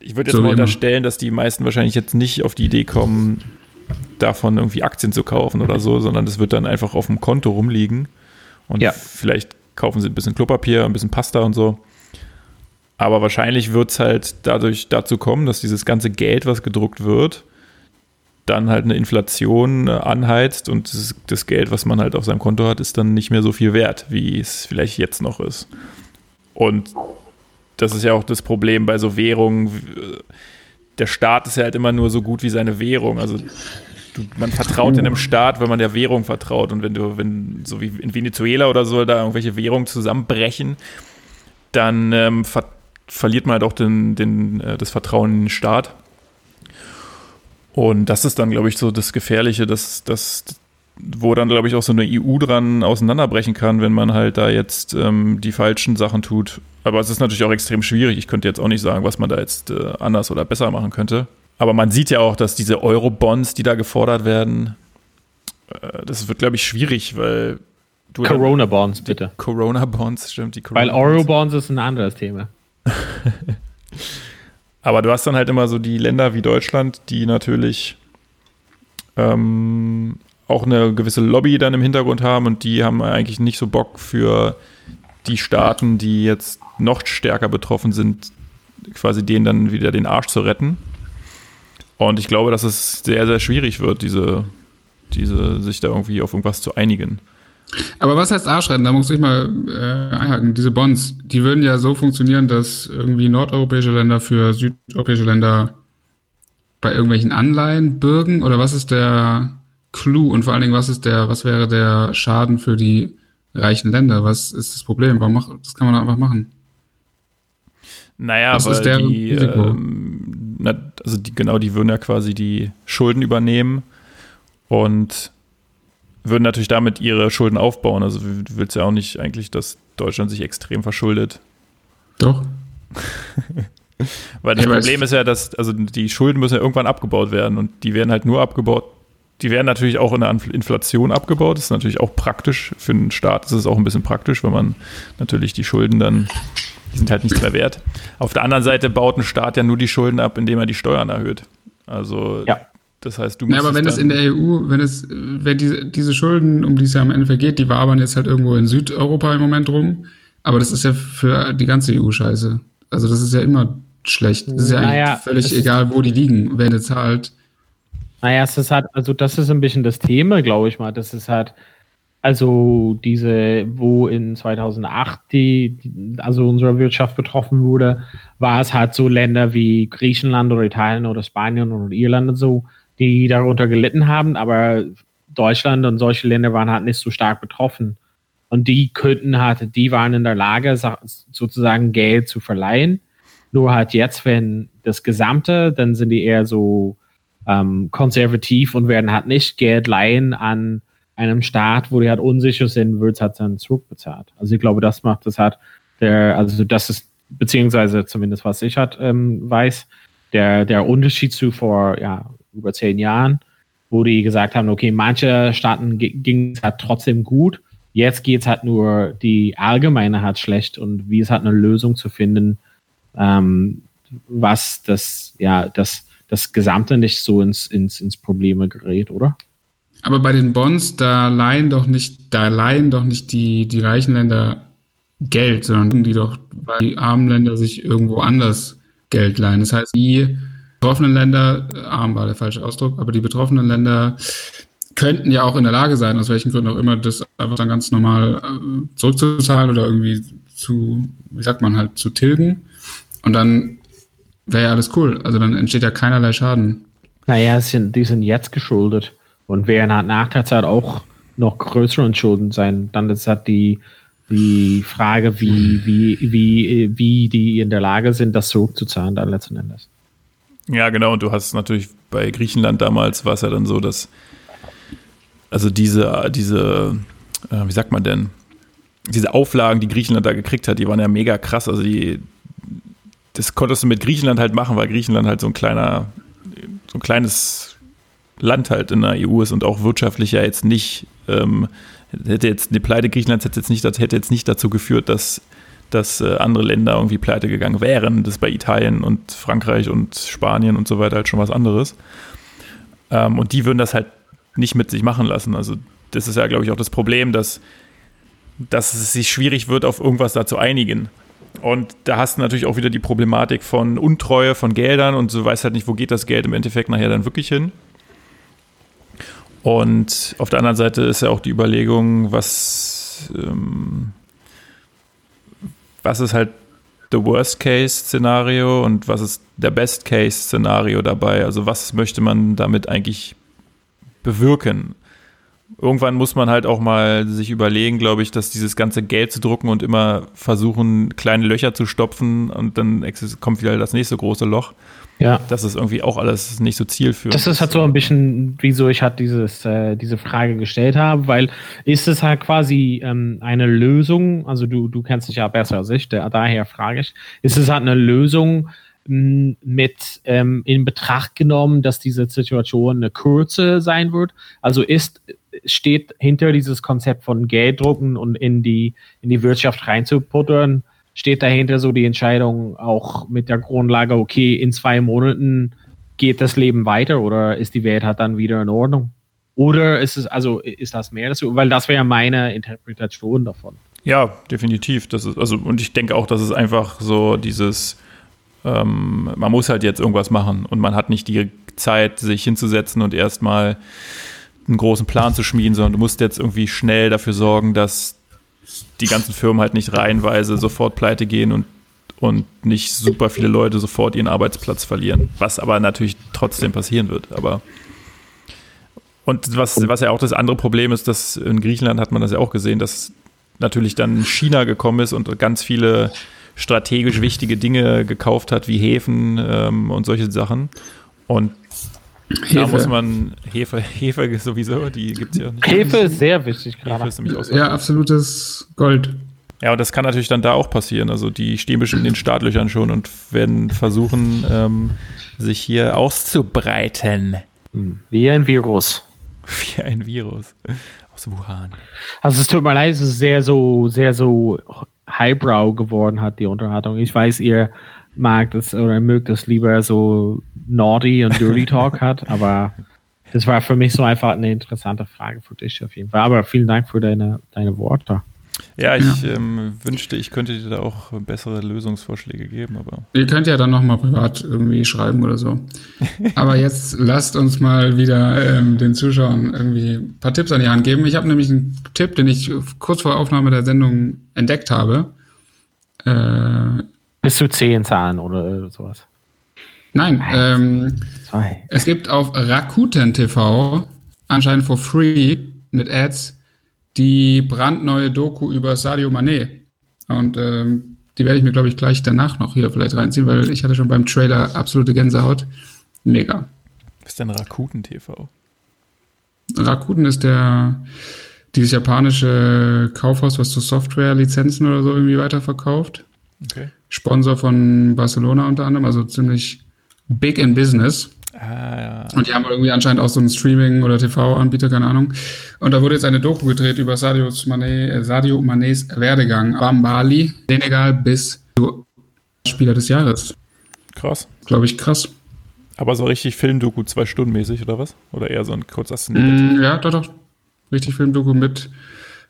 ich würde jetzt so mal unterstellen, dass die meisten wahrscheinlich jetzt nicht auf die Idee kommen, davon irgendwie Aktien zu kaufen oder so, sondern das wird dann einfach auf dem Konto rumliegen. Und ja. vielleicht kaufen sie ein bisschen Klopapier, ein bisschen Pasta und so. Aber wahrscheinlich wird es halt dadurch dazu kommen, dass dieses ganze Geld, was gedruckt wird, dann halt eine Inflation äh, anheizt und das, das, Geld, was man halt auf seinem Konto hat, ist dann nicht mehr so viel wert, wie es vielleicht jetzt noch ist. Und das ist ja auch das Problem bei so Währungen. Der Staat ist ja halt immer nur so gut wie seine Währung. Also du, man vertraut in einem Staat, wenn man der Währung vertraut. Und wenn du, wenn, so wie in Venezuela oder so, da irgendwelche Währungen zusammenbrechen, dann ähm, ver verliert man halt auch den, den, äh, das Vertrauen in den Staat. Und das ist dann, glaube ich, so das Gefährliche, dass, dass wo dann, glaube ich, auch so eine EU dran auseinanderbrechen kann, wenn man halt da jetzt ähm, die falschen Sachen tut. Aber es ist natürlich auch extrem schwierig. Ich könnte jetzt auch nicht sagen, was man da jetzt äh, anders oder besser machen könnte. Aber man sieht ja auch, dass diese Euro-Bonds, die da gefordert werden, äh, das wird, glaube ich, schwierig, weil du. Corona-Bonds, bitte. Corona-Bonds, stimmt. Die Corona weil Euro-Bonds ist ein anderes Thema. Aber du hast dann halt immer so die Länder wie Deutschland, die natürlich ähm, auch eine gewisse Lobby dann im Hintergrund haben und die haben eigentlich nicht so Bock für die Staaten, die jetzt noch stärker betroffen sind, quasi denen dann wieder den Arsch zu retten. Und ich glaube, dass es sehr, sehr schwierig wird, diese, diese, sich da irgendwie auf irgendwas zu einigen. Aber was heißt Arschrennen? Da muss ich mal äh, einhaken. Diese Bonds, die würden ja so funktionieren, dass irgendwie nordeuropäische Länder für südeuropäische Länder bei irgendwelchen Anleihen bürgen oder was ist der Clou und vor allen Dingen, was ist der, was wäre der Schaden für die reichen Länder? Was ist das Problem? Warum macht, das kann man einfach machen? Naja, ist deren die, ähm, na, also die, genau, die würden ja quasi die Schulden übernehmen und würden natürlich damit ihre Schulden aufbauen. Also du willst ja auch nicht eigentlich, dass Deutschland sich extrem verschuldet. Doch. Weil das aber Problem es- ist ja, dass, also die Schulden müssen ja irgendwann abgebaut werden und die werden halt nur abgebaut. Die werden natürlich auch in der Inflation abgebaut. Das ist natürlich auch praktisch. Für einen Staat ist es auch ein bisschen praktisch, wenn man natürlich die Schulden dann, die sind halt nichts mehr wert. Auf der anderen Seite baut ein Staat ja nur die Schulden ab, indem er die Steuern erhöht. Also, Ja. das heißt, du Ja, aber wenn es in der EU, wenn es, wenn diese, diese Schulden, um die es ja am Ende geht, die wabern jetzt halt irgendwo in Südeuropa im Moment rum. Aber das ist ja für die ganze EU scheiße. Also das ist ja immer schlecht. Das ist ja Naja, eigentlich völlig egal, wo die liegen, wer jetzt zahlt. Naja, es ist halt, also das ist ein bisschen das Thema, glaube ich mal. Das ist halt, also diese, wo in 2008 die, also unsere Wirtschaft betroffen wurde, war es halt so Länder wie Griechenland oder Italien oder Spanien oder Irland und so, die darunter gelitten haben, aber Deutschland und solche Länder waren halt nicht so stark betroffen. Und die könnten halt, die waren in der Lage, sa- sozusagen Geld zu verleihen. Nur halt jetzt, wenn das Gesamte, dann sind die eher so ähm, konservativ und werden halt nicht Geld leihen an einem Staat, wo die halt unsicher sind, wird es halt dann zurückbezahlt. Also ich glaube, das macht das halt der, also das ist, beziehungsweise zumindest was ich halt ähm, weiß, der, der Unterschied zu vor ja, über zehn Jahren, wo die gesagt haben, okay, manche Staaten ging es halt trotzdem gut, jetzt geht es halt nur die allgemeine halt schlecht und wie ist halt eine Lösung zu finden, ähm, was das, ja, das, das Gesamte nicht so ins, ins, ins Probleme gerät, oder? Aber bei den Bonds, da leihen doch nicht, da leihen doch nicht die, die reichen Länder Geld, sondern die doch, weil die armen Länder sich irgendwo anders Geld leihen. Das heißt, die betroffenen Länder, äh, arm war der falsche Ausdruck, aber die betroffenen Länder könnten ja auch in der Lage sein, aus welchen Gründen auch immer, das einfach dann ganz normal äh, zurückzuzahlen oder irgendwie zu, wie sagt man halt, zu tilgen. Und dann wäre ja alles cool. Also dann entsteht ja keinerlei Schaden. Naja, sind, die sind jetzt geschuldet und werden halt nach der Zeit auch noch größeren Schulden sein. Dann ist halt die, die Frage, wie, wie, wie, wie die in der Lage sind, das zurückzuzahlen, dann letzten Endes. Ja, genau. Und du hast natürlich bei Griechenland damals war es ja dann so, dass also diese, diese, äh, wie sagt man denn, diese Auflagen, die Griechenland da gekriegt hat, die waren ja mega krass. Also die, das konntest du mit Griechenland halt machen, weil Griechenland halt so ein kleiner, so ein kleines Land halt in der EU ist und auch wirtschaftlich ja jetzt nicht, ähm, hätte jetzt eine Pleite Griechenlands hätte jetzt nicht, das hätte jetzt nicht dazu geführt, dass dass äh, andere Länder irgendwie pleite gegangen wären. Das ist bei Italien und Frankreich und Spanien und so weiter halt schon was anderes. Ähm, und die würden das halt nicht mit sich machen lassen. Also das ist ja, glaube ich, auch das Problem, dass, dass es sich schwierig wird, auf irgendwas da zu einigen. Und da hast du natürlich auch wieder die Problematik von Untreue von Geldern und du weißt halt nicht, wo geht das Geld im Endeffekt nachher dann wirklich hin. Und auf der anderen Seite ist ja auch die Überlegung, was, ähm, was ist halt the Worst-Case-Szenario und was ist der Best-Case-Szenario dabei? Also was möchte man damit eigentlich bewirken? Irgendwann muss man halt auch mal sich überlegen, glaube ich, dass dieses ganze Geld zu drucken und immer versuchen, kleine Löcher zu stopfen und dann kommt wieder das nächste große Loch. Ja. Das ist irgendwie auch alles nicht so zielführend. Das ist halt so ein bisschen, wieso ich halt dieses, äh, diese Frage gestellt habe, weil ist es halt quasi ähm, eine Lösung, also du, du kennst dich ja besser als ich, da, daher frage ich, ist es halt eine Lösung mh, mit ähm, in Betracht genommen, dass diese Situation eine Kürze sein wird? Also ist, steht hinter dieses Konzept von Gelddrucken und in die, in die Wirtschaft reinzuputtern, steht dahinter so die Entscheidung auch mit der Grundlage, okay, in zwei Monaten geht das Leben weiter oder ist die Welt halt dann wieder in Ordnung? Oder ist es, also ist das mehr dazu? Weil das wäre meine Interpretation davon. Ja, definitiv. Das ist, also, und ich denke auch, dass es einfach so dieses, ähm, man muss halt jetzt irgendwas machen und man hat nicht die Zeit, sich hinzusetzen und erstmal einen großen Plan zu schmieden, sondern du musst jetzt irgendwie schnell dafür sorgen, dass die ganzen Firmen halt nicht reihenweise sofort pleite gehen und, und nicht super viele Leute sofort ihren Arbeitsplatz verlieren, was aber natürlich trotzdem passieren wird. Aber und was, was ja auch das andere Problem ist, dass in Griechenland hat man das ja auch gesehen, dass natürlich dann China gekommen ist und ganz viele strategisch wichtige Dinge gekauft hat, wie Häfen ähm, und solche Sachen. Und Hefe. da muss man Hefe, Hefe sowieso, die gibt es ja nicht. Hefe ist sehr wichtig gerade. Ja, absolutes Gold. Ja, und das kann natürlich dann da auch passieren. Also die stehen bestimmt in den Startlöchern schon und werden versuchen, ähm, sich hier auszubreiten. Wie ein Virus. Wie ein Virus aus Wuhan. Also es tut mir leid, es ist sehr so, sehr so highbrow geworden hat, die Unterhaltung. Ich weiß, ihr mag das oder mögt das lieber so naughty und dirty Talk hat, aber das war für mich so einfach eine interessante Frage für dich auf jeden Fall. Aber vielen Dank für deine, deine Worte. Ja, ich ja. Ähm, wünschte, ich könnte dir da auch bessere Lösungsvorschläge geben, aber. Ihr könnt ja dann nochmal privat irgendwie schreiben oder so. aber jetzt lasst uns mal wieder ähm, den Zuschauern irgendwie ein paar Tipps an die Hand geben. Ich habe nämlich einen Tipp, den ich kurz vor Aufnahme der Sendung entdeckt habe. Äh, Bis zu zehn Zahlen oder sowas. Nein, ähm, Zwei. es gibt auf Rakuten TV anscheinend for free mit Ads die brandneue Doku über Sadio Mané. Und ähm, die werde ich mir, glaube ich, gleich danach noch hier vielleicht reinziehen, weil ich hatte schon beim Trailer absolute Gänsehaut. Mega. Was ist denn Rakuten TV? Rakuten ist der dieses japanische Kaufhaus, was so Software-Lizenzen oder so irgendwie weiterverkauft. Okay. Sponsor von Barcelona unter anderem, also ziemlich big in business. Ah, ja. Und die haben irgendwie anscheinend auch so einen Streaming- oder TV-Anbieter, keine Ahnung. Und da wurde jetzt eine Doku gedreht über Sadio Mané, äh, Sadio Manés Werdegang. Bambali, Senegal bis Spieler des Jahres. Krass. Glaube ich, krass. Aber so richtig Filmdoku, zwei Stunden mäßig oder was? Oder eher so ein kurzes mm, Ja, doch, doch. Richtig Filmdoku mit.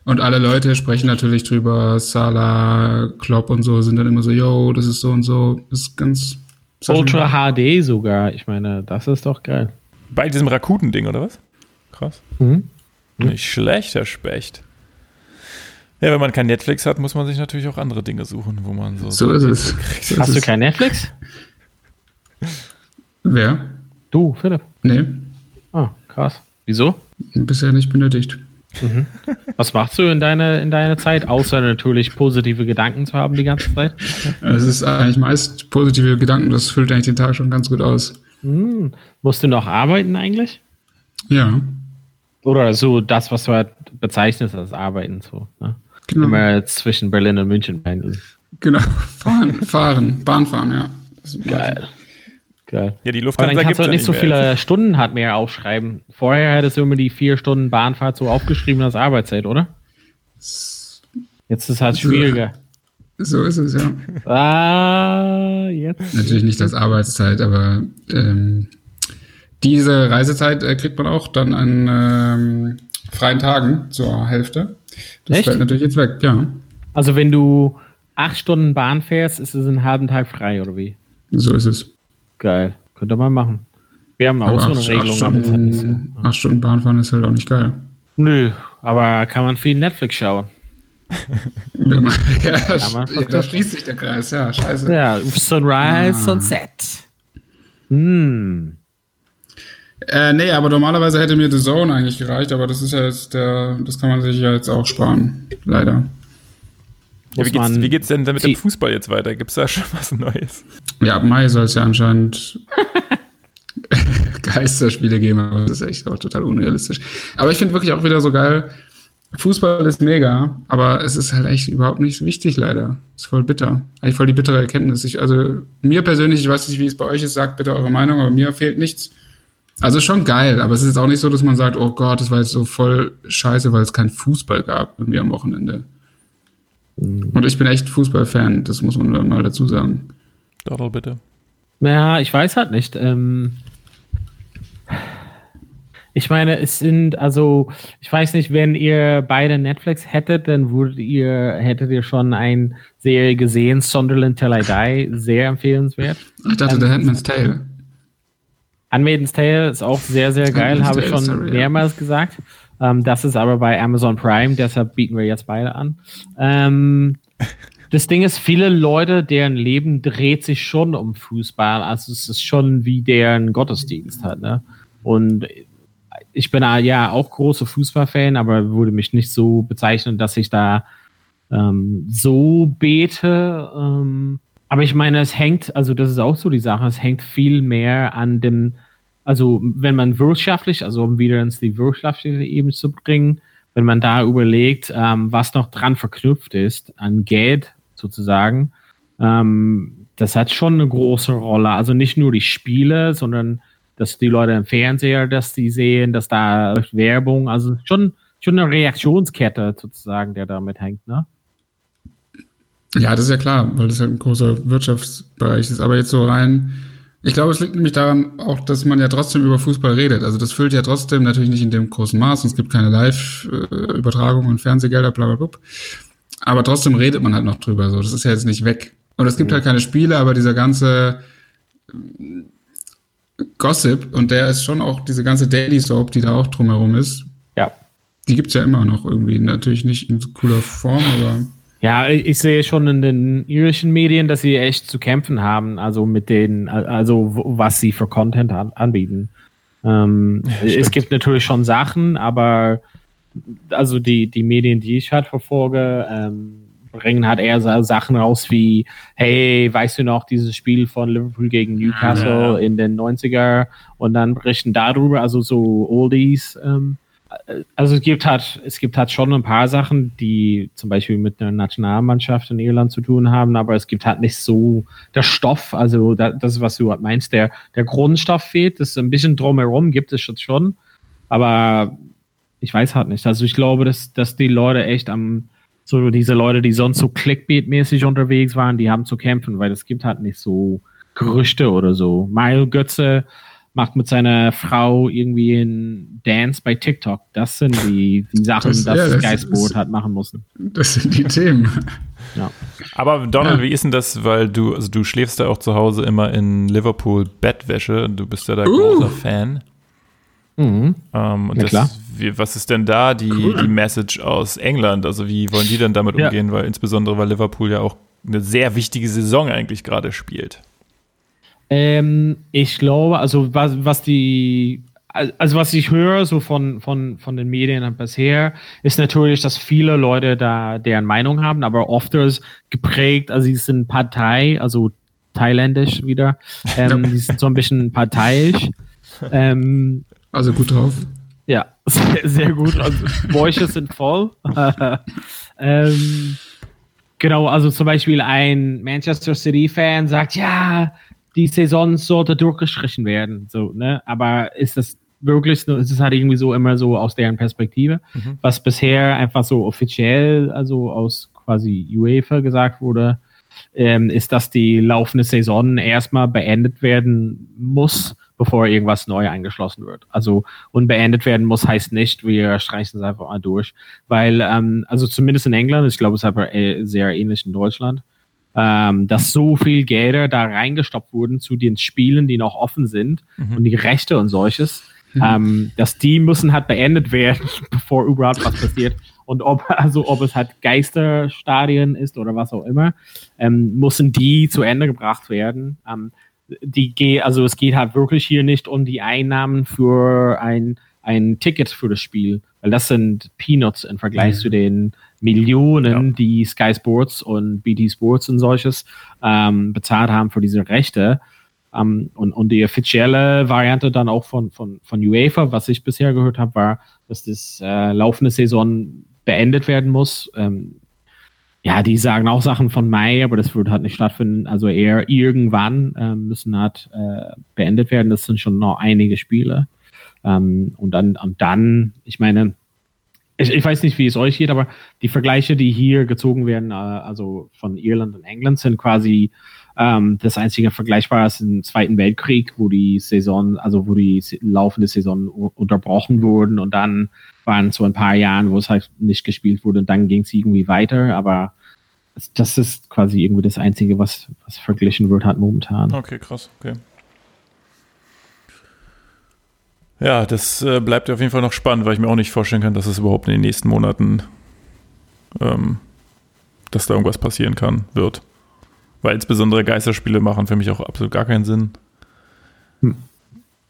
Und alle Leute sprechen natürlich drüber. Salah, Klopp und so sind dann immer so, yo, das ist so und so. Das ist ganz Ultra HD sogar. Ich meine, das ist doch geil. Bei diesem Rakuten-Ding, oder was? Krass. Mhm. Nicht schlecht, Herr Specht. Ja, wenn man kein Netflix hat, muss man sich natürlich auch andere Dinge suchen, wo man so. So ist es. So Hast ist du kein Netflix? Wer? Du, Philipp. Nee. Ah, krass. Wieso? Bisher nicht benötigt. Mhm. Was machst du in deiner in deine Zeit, außer natürlich positive Gedanken zu haben die ganze Zeit? Es ist eigentlich meist positive Gedanken, das füllt eigentlich den Tag schon ganz gut aus. Mhm. Musst du noch arbeiten eigentlich? Ja. Oder so das, was du halt bezeichnest als Arbeiten, so. Ne? Genau. Immer zwischen Berlin und München pendeln. Genau, fahren, fahren, Bahn fahren, ja. Geil. Geil. Ja, die Lufthansa dann kannst du nicht so viele. Stunden hat mehr aufschreiben. Vorher hättest du immer die vier Stunden Bahnfahrt so aufgeschrieben als Arbeitszeit, oder? Jetzt ist es halt schwieriger. So ist es, ja. Ah, jetzt. Natürlich nicht als Arbeitszeit, aber ähm, diese Reisezeit äh, kriegt man auch dann an ähm, freien Tagen zur Hälfte. Das Echt? fällt natürlich jetzt weg, ja. Also wenn du acht Stunden Bahn fährst, ist es einen halben Tag frei, oder wie? So ist es. Geil. Könnte man machen. Wir haben auch so eine Regelung. Acht Stunden, acht Stunden Bahnfahren ist halt auch nicht geil. Nö, aber kann man viel Netflix schauen. ja, da schließt sich der Kreis, ja, scheiße. Ja, Sunrise, ah. Sunset. Hm. Äh, nee, aber normalerweise hätte mir The Zone eigentlich gereicht, aber das ist ja jetzt der, das kann man sich ja jetzt auch sparen, leider. Ja, wie, geht's, wie geht's denn mit dem Fußball jetzt weiter? Gibt es da schon was Neues? Ja, ab Mai soll es ja anscheinend Geisterspiele geben, aber das ist echt auch total unrealistisch. Aber ich finde wirklich auch wieder so geil, Fußball ist mega, aber es ist halt echt überhaupt nicht wichtig, leider. Ist voll bitter. Eigentlich voll die bittere Erkenntnis. Ich, also mir persönlich, ich weiß nicht, wie es bei euch ist, sagt bitte eure Meinung, aber mir fehlt nichts. Also schon geil, aber es ist jetzt auch nicht so, dass man sagt, oh Gott, das war jetzt so voll scheiße, weil es keinen Fußball gab irgendwie am Wochenende. Und ich bin echt Fußballfan, das muss man mal dazu sagen. Dottel, bitte. Ja, ich weiß halt nicht. Ähm, ich meine, es sind, also, ich weiß nicht, wenn ihr beide Netflix hättet, dann würdet ihr, hättet ihr schon eine Serie gesehen, Sunderland Till I Die, sehr empfehlenswert. Ich dachte, ähm, The Handmaid's Tale. Handmaid's Tale ist auch sehr, sehr geil, habe ich schon sorry, mehrmals ja. gesagt. Ähm, das ist aber bei Amazon Prime, deshalb bieten wir jetzt beide an. Ähm, das Ding ist, viele Leute, deren Leben dreht sich schon um Fußball. Also es ist schon wie deren Gottesdienst hat, ne? Und ich bin ja auch großer Fußballfan, aber würde mich nicht so bezeichnen, dass ich da ähm, so bete. Ähm, aber ich meine, es hängt, also das ist auch so die Sache, es hängt viel mehr an dem, also wenn man wirtschaftlich, also um wieder ins die wirtschaftliche Ebene zu bringen, wenn man da überlegt, ähm, was noch dran verknüpft ist an Geld sozusagen, ähm, das hat schon eine große Rolle. Also nicht nur die Spiele, sondern dass die Leute im Fernseher, dass die sehen, dass da Werbung, also schon, schon eine Reaktionskette sozusagen, der damit hängt, ne? Ja, das ist ja klar, weil das halt ein großer Wirtschaftsbereich ist. Aber jetzt so rein, ich glaube, es liegt nämlich daran auch, dass man ja trotzdem über Fußball redet. Also das füllt ja trotzdem natürlich nicht in dem großen Maß. Es gibt keine Live-Übertragung und Fernsehgelder, bla bla bla. Aber trotzdem redet man halt noch drüber. So, das ist ja jetzt nicht weg. Und es gibt mhm. halt keine Spiele, aber dieser ganze Gossip und der ist schon auch diese ganze Daily Soap, die da auch drumherum ist. Ja. Die gibt's ja immer noch irgendwie. Natürlich nicht in so cooler Form, aber. Ja, ich sehe schon in den irischen Medien, dass sie echt zu kämpfen haben, also mit den, also was sie für Content an, anbieten. Ähm, es gibt natürlich schon Sachen, aber also die, die Medien, die ich halt verfolge, ähm, bringen halt eher so Sachen raus wie, hey, weißt du noch dieses Spiel von Liverpool gegen Newcastle ja. in den 90er und dann berichten darüber, also so Oldies. Ähm, also es gibt halt, es gibt halt schon ein paar Sachen, die zum Beispiel mit der Nationalmannschaft in Irland zu tun haben, aber es gibt halt nicht so der Stoff, also das, was du halt meinst, der, der Grundstoff fehlt, das ein bisschen drumherum gibt es schon, aber ich weiß halt nicht. Also ich glaube, dass, dass die Leute echt am, so diese Leute, die sonst so Clickbait-mäßig unterwegs waren, die haben zu kämpfen, weil es gibt halt nicht so Gerüchte oder so. Mario Götze macht mit seiner Frau irgendwie einen Dance bei TikTok. Das sind die, die Sachen, das, dass ja, Sky Sport hat machen müssen. Das sind die Themen. Ja. Aber Donald, ja. wie ist denn das, weil du, also du schläfst ja auch zu Hause immer in Liverpool Bettwäsche. Du bist ja da uh. großer Fan. Mhm. Ähm, und ja, das, klar. Wie, was ist denn da die, cool. die Message aus England? Also wie wollen die denn damit ja. umgehen? Weil insbesondere weil Liverpool ja auch eine sehr wichtige Saison eigentlich gerade spielt. Ähm, ich glaube, also was, was die also was ich höre so von, von, von den Medien bisher, ist natürlich, dass viele Leute da deren Meinung haben, aber oft ist geprägt, also sie sind Partei, also thailändisch wieder, ähm, die sind so ein bisschen parteiisch. Ähm, also gut drauf. Ja, sehr, sehr gut. Also Bäuche sind voll. ähm, genau, also zum Beispiel ein Manchester City-Fan sagt, ja, die Saison sollte durchgestrichen werden. So, ne? Aber ist das wirklich, ist es halt irgendwie so immer so aus deren Perspektive, mhm. was bisher einfach so offiziell, also aus quasi UEFA gesagt wurde, ähm, ist, dass die laufende Saison erstmal beendet werden muss bevor irgendwas neu eingeschlossen wird. Also und beendet werden muss, heißt nicht, wir streichen es einfach mal durch. Weil, ähm, also zumindest in England, ich glaube, es ist aber sehr ähnlich in Deutschland, ähm, dass so viel Gelder da reingestoppt wurden zu den Spielen, die noch offen sind mhm. und die Rechte und solches, mhm. ähm, dass die müssen halt beendet werden, bevor überhaupt was passiert. Und ob, also ob es halt Geisterstadien ist oder was auch immer, ähm, müssen die zu Ende gebracht werden. Ähm, die also es geht halt wirklich hier nicht um die Einnahmen für ein, ein Ticket für das Spiel, weil das sind Peanuts im Vergleich mhm. zu den Millionen, ja. die Sky Sports und BT Sports und solches ähm, bezahlt haben für diese Rechte. Ähm, und, und die offizielle Variante dann auch von, von, von UEFA, was ich bisher gehört habe, war, dass das äh, laufende Saison beendet werden muss. Ähm, ja, die sagen auch Sachen von Mai, aber das wird halt nicht stattfinden. Also eher irgendwann äh, müssen halt äh, beendet werden. Das sind schon noch einige Spiele. Ähm, und dann, und dann, ich meine, ich, ich, weiß nicht, wie es euch geht, aber die Vergleiche, die hier gezogen werden, äh, also von Irland und England, sind quasi ähm, das einzige Vergleichbare ist im Zweiten Weltkrieg, wo die Saison, also wo die laufende Saison unterbrochen wurden und dann waren so ein paar Jahren, wo es halt nicht gespielt wurde und dann ging es irgendwie weiter, aber das ist quasi irgendwie das Einzige, was, was verglichen wird hat momentan. Okay, krass, okay. Ja, das äh, bleibt auf jeden Fall noch spannend, weil ich mir auch nicht vorstellen kann, dass es überhaupt in den nächsten Monaten ähm, dass da irgendwas passieren kann, wird. Weil insbesondere Geisterspiele machen für mich auch absolut gar keinen Sinn.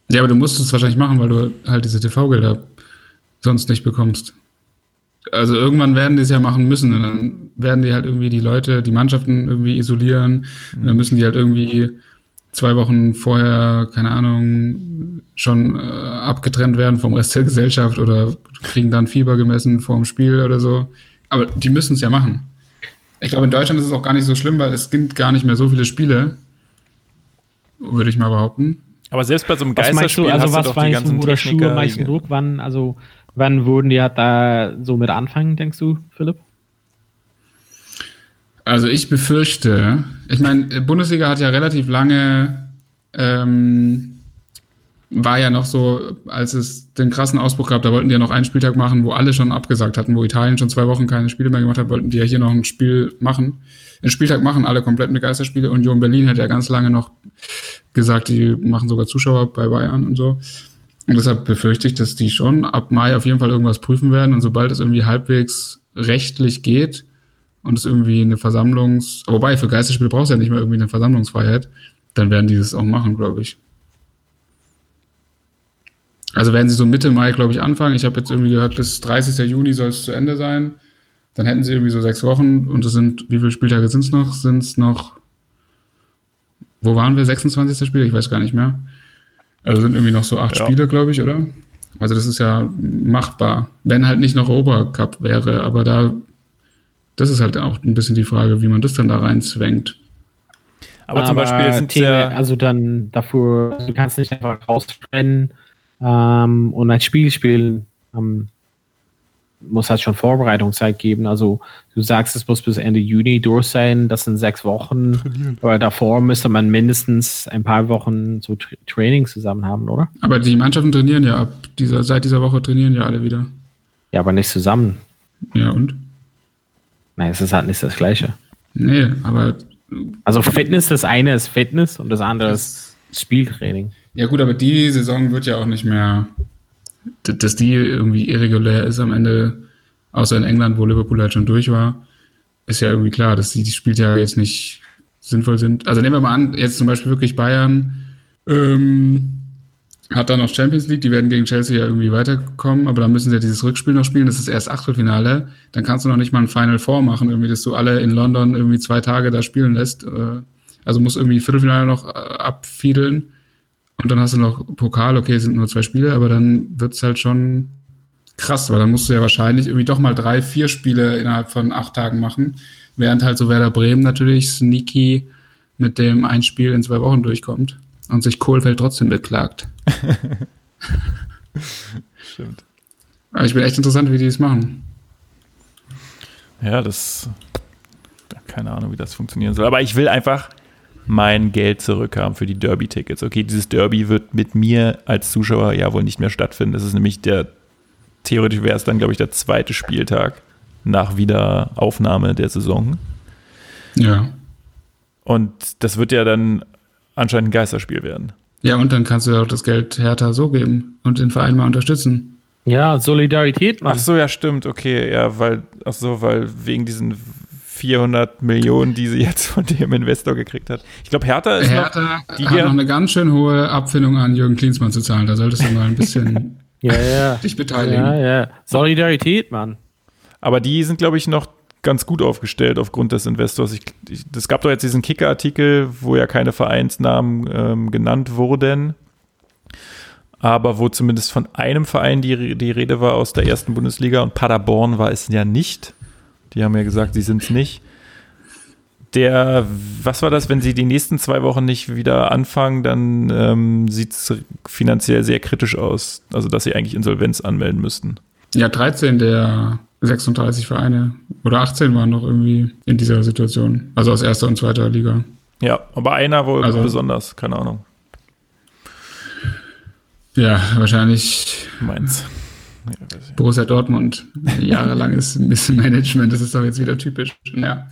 Ja, aber du musst es wahrscheinlich machen, weil du halt diese TV-Gelder sonst nicht bekommst. Also irgendwann werden die es ja machen müssen und dann werden die halt irgendwie die Leute, die Mannschaften irgendwie isolieren und dann müssen die halt irgendwie zwei Wochen vorher, keine Ahnung, schon äh, abgetrennt werden vom Rest der Gesellschaft oder kriegen dann Fieber gemessen vor dem Spiel oder so. Aber die müssen es ja machen. Ich glaube, in Deutschland ist es auch gar nicht so schlimm, weil es gibt gar nicht mehr so viele Spiele, würde ich mal behaupten. Aber selbst bei so einem Was meinst du, Geisterspiel also hast du was doch die ganzen du, oder Schuhe Techniker. meinst du Druck? Wann, also, wann würden die halt da so mit anfangen, denkst du, Philipp? Also ich befürchte, ich meine, Bundesliga hat ja relativ lange, ähm, war ja noch so, als es den krassen Ausbruch gab, da wollten die ja noch einen Spieltag machen, wo alle schon abgesagt hatten, wo Italien schon zwei Wochen keine Spiele mehr gemacht hat, wollten die ja hier noch ein Spiel machen. Einen Spieltag machen, alle komplett mit Geisterspiele. Union Berlin hat ja ganz lange noch gesagt, die machen sogar Zuschauer bei Bayern und so. Und deshalb befürchte ich, dass die schon ab Mai auf jeden Fall irgendwas prüfen werden. Und sobald es irgendwie halbwegs rechtlich geht und es irgendwie eine Versammlungs-, wobei für Geisterspiele brauchst du ja nicht mehr irgendwie eine Versammlungsfreiheit, dann werden die das auch machen, glaube ich. Also werden sie so Mitte Mai, glaube ich, anfangen. Ich habe jetzt irgendwie gehört, bis 30. Juni soll es zu Ende sein. Dann hätten sie irgendwie so sechs Wochen und es sind, wie viele Spieltage sind es noch? Sind es noch, wo waren wir? 26. Spiel? Ich weiß gar nicht mehr. Also sind irgendwie noch so acht Ja. Spiele, glaube ich, oder? Also das ist ja machbar. Wenn halt nicht noch Europacup wäre, aber da, das ist halt auch ein bisschen die Frage, wie man das dann da reinzwängt. Aber, zum Beispiel sind Themen, ja. Also dann dafür, du kannst nicht einfach rausrennen ähm, und ein Spiel spielen. Ähm, muss halt schon Vorbereitungszeit geben. Also du sagst, es muss bis Ende Juni durch sein. Das sind sechs Wochen. Aber davor müsste man mindestens ein paar Wochen so Tra Training zusammen haben, oder? Aber die Mannschaften trainieren ja ab dieser, seit dieser Woche trainieren ja alle wieder. Ja, aber nicht zusammen. Ja, und? Nein, es ist halt nicht das Gleiche. Nee, aber Also Fitness, das eine ist Fitness und das andere ist Spieltraining. Ja gut, aber die Saison wird ja auch nicht mehr, dass die irgendwie irregulär ist am Ende, außer in England, wo Liverpool halt schon durch war, ist ja irgendwie klar, dass die, die Spieltage jetzt nicht sinnvoll sind. Also nehmen wir mal an, jetzt zum Beispiel wirklich Bayern ähm, hat dann noch Champions League, die werden gegen Chelsea ja irgendwie weiterkommen, aber dann müssen sie ja dieses Rückspiel noch spielen, das ist erst Achtelfinale, dann kannst du noch nicht mal ein Final Four machen, irgendwie, dass du alle in London irgendwie zwei Tage da spielen lässt. Äh, also muss irgendwie Viertelfinale noch äh, abfiedeln. Und dann hast du noch Pokal, okay, sind nur zwei Spiele, aber dann wird's halt schon krass, weil dann musst du ja wahrscheinlich irgendwie doch mal drei, vier Spiele innerhalb von acht Tagen machen, während halt so Werder Bremen natürlich sneaky mit dem ein Spiel in zwei Wochen durchkommt und sich Kohlfeld trotzdem beklagt. Stimmt. Aber ich bin echt interessant, wie die das machen. Ja, das. Keine Ahnung, wie das funktionieren soll. Aber ich will einfach mein Geld zurückhaben für die Derby-Tickets. Okay, dieses Derby wird mit mir als Zuschauer ja wohl nicht mehr stattfinden. Das ist nämlich der. Theoretisch wäre es dann, glaube ich, der zweite Spieltag nach Wiederaufnahme der Saison. Ja. Und das wird ja dann anscheinend ein Geisterspiel werden. Ja, und dann kannst du ja auch das Geld härter so geben und den Verein mal unterstützen. Ja, Solidarität, Mann. Ach so, ja, stimmt, okay, ja, weil, ach so, weil wegen diesen 400 Millionen, die sie jetzt von dem Investor gekriegt hat. Ich glaube, Hertha ist Hertha die hat hier- noch eine ganz schön hohe Abfindung an Jürgen Klinsmann zu zahlen. Da solltest du mal ein bisschen Ja, ja. dich beteiligen. Ja, ja. Solidarität, Mann. noch, aber die sind, glaube ich, noch ganz gut aufgestellt aufgrund des Investors. Es gab doch jetzt diesen Kicker-Artikel, wo ja keine Vereinsnamen ähm, genannt wurden, aber wo zumindest von einem Verein die, die Rede war aus der ersten Bundesliga und Paderborn war es ja nicht. Die haben ja gesagt, sie sind es nicht. Der, was war das, wenn sie die nächsten zwei Wochen nicht wieder anfangen, dann ähm, sieht es finanziell sehr kritisch aus. Also, dass sie eigentlich Insolvenz anmelden müssten. Ja, 13 der 36 Vereine oder 18 waren noch irgendwie in dieser Situation. Also aus erster und zweiter Liga. Ja, aber einer wohl Also- besonders, keine Ahnung, Ja, wahrscheinlich ich. Borussia Dortmund. Jahrelanges Missmanagement, das ist doch jetzt wieder typisch. Ja.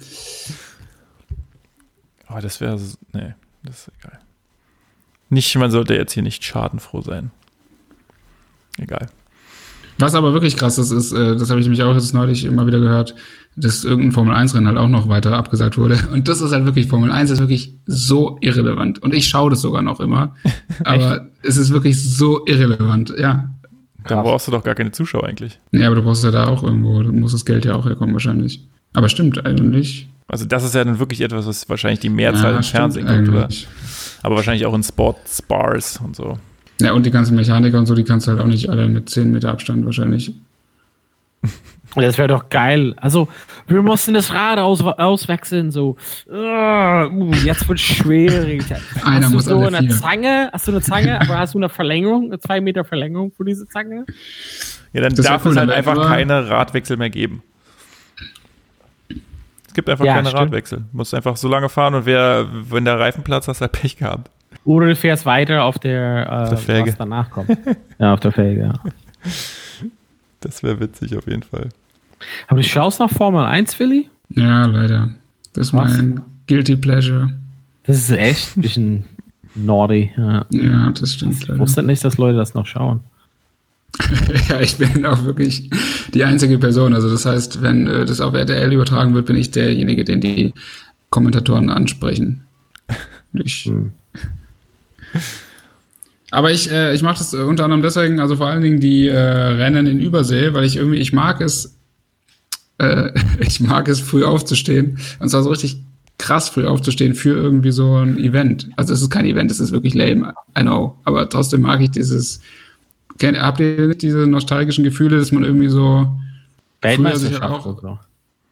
Aber das wäre, nee, das ist egal. Nicht, man sollte jetzt hier nicht schadenfroh sein. Egal. Was aber wirklich krass ist, ist, äh, das habe ich nämlich auch jetzt neulich immer wieder gehört, dass irgendein Formel-1-Rennen halt auch noch weiter abgesagt wurde. Und das ist halt wirklich, Formel 1 ist wirklich so irrelevant. Und ich schaue das sogar noch immer. Aber es ist wirklich so irrelevant, ja. Da brauchst du doch gar keine Zuschauer eigentlich. Ja, aber du brauchst ja da auch irgendwo, du musst das Geld ja auch herkommen wahrscheinlich. Aber stimmt eigentlich. Also das ist ja dann wirklich etwas, was wahrscheinlich die Mehrzahl Ja, im Fernsehen kommt, oder? Aber wahrscheinlich auch in Sportsbars und so. Ja, und die ganzen Mechaniker und so, die kannst du halt auch nicht alle mit 10 Meter Abstand wahrscheinlich. Das wäre doch geil. Also, wir mussten das Rad aus, auswechseln, so. Uh, jetzt wird schwierig. Einer hast du muss so alle eine vier. Zange? Hast du eine Zange, aber hast du eine Verlängerung, eine zwei Meter Verlängerung für diese Zange? Ja, dann Das darf cool, es halt einfach keine Radwechsel mehr geben. Es gibt einfach Ja, keine stimmt. Radwechsel. Du musst einfach so lange fahren und wer, wenn der Reifen platzt, hast du halt Pech gehabt. Oder du fährst weiter auf der, äh, der Felge. was danach kommt. ja, auf der Felge, ja. Das wäre witzig auf jeden Fall. Aber du schaust nach Formel 1, Willi? Ja, leider. Das ist Was? mein Guilty Pleasure. Das ist echt ein bisschen naughty. Ja. Ja, das stimmt Ich leider. wusste nicht, dass Leute das noch schauen. Ja, ich bin auch wirklich die einzige Person. Also das heißt, wenn äh, das auf RTL übertragen wird, bin ich derjenige, den die Kommentatoren ansprechen. Ich, Hm. Aber ich, äh, ich mache das äh, unter anderem deswegen, also vor allen Dingen die äh, Rennen in Übersee, weil ich irgendwie, ich mag es, äh, ich mag es früh aufzustehen. Und zwar so richtig krass früh aufzustehen für irgendwie so ein Event. Also es ist kein Event, es ist wirklich lame, I know. Aber trotzdem mag ich dieses, kennt, habt ihr nicht diese nostalgischen Gefühle, dass man irgendwie so, Weltmeisterschaft auch- und so.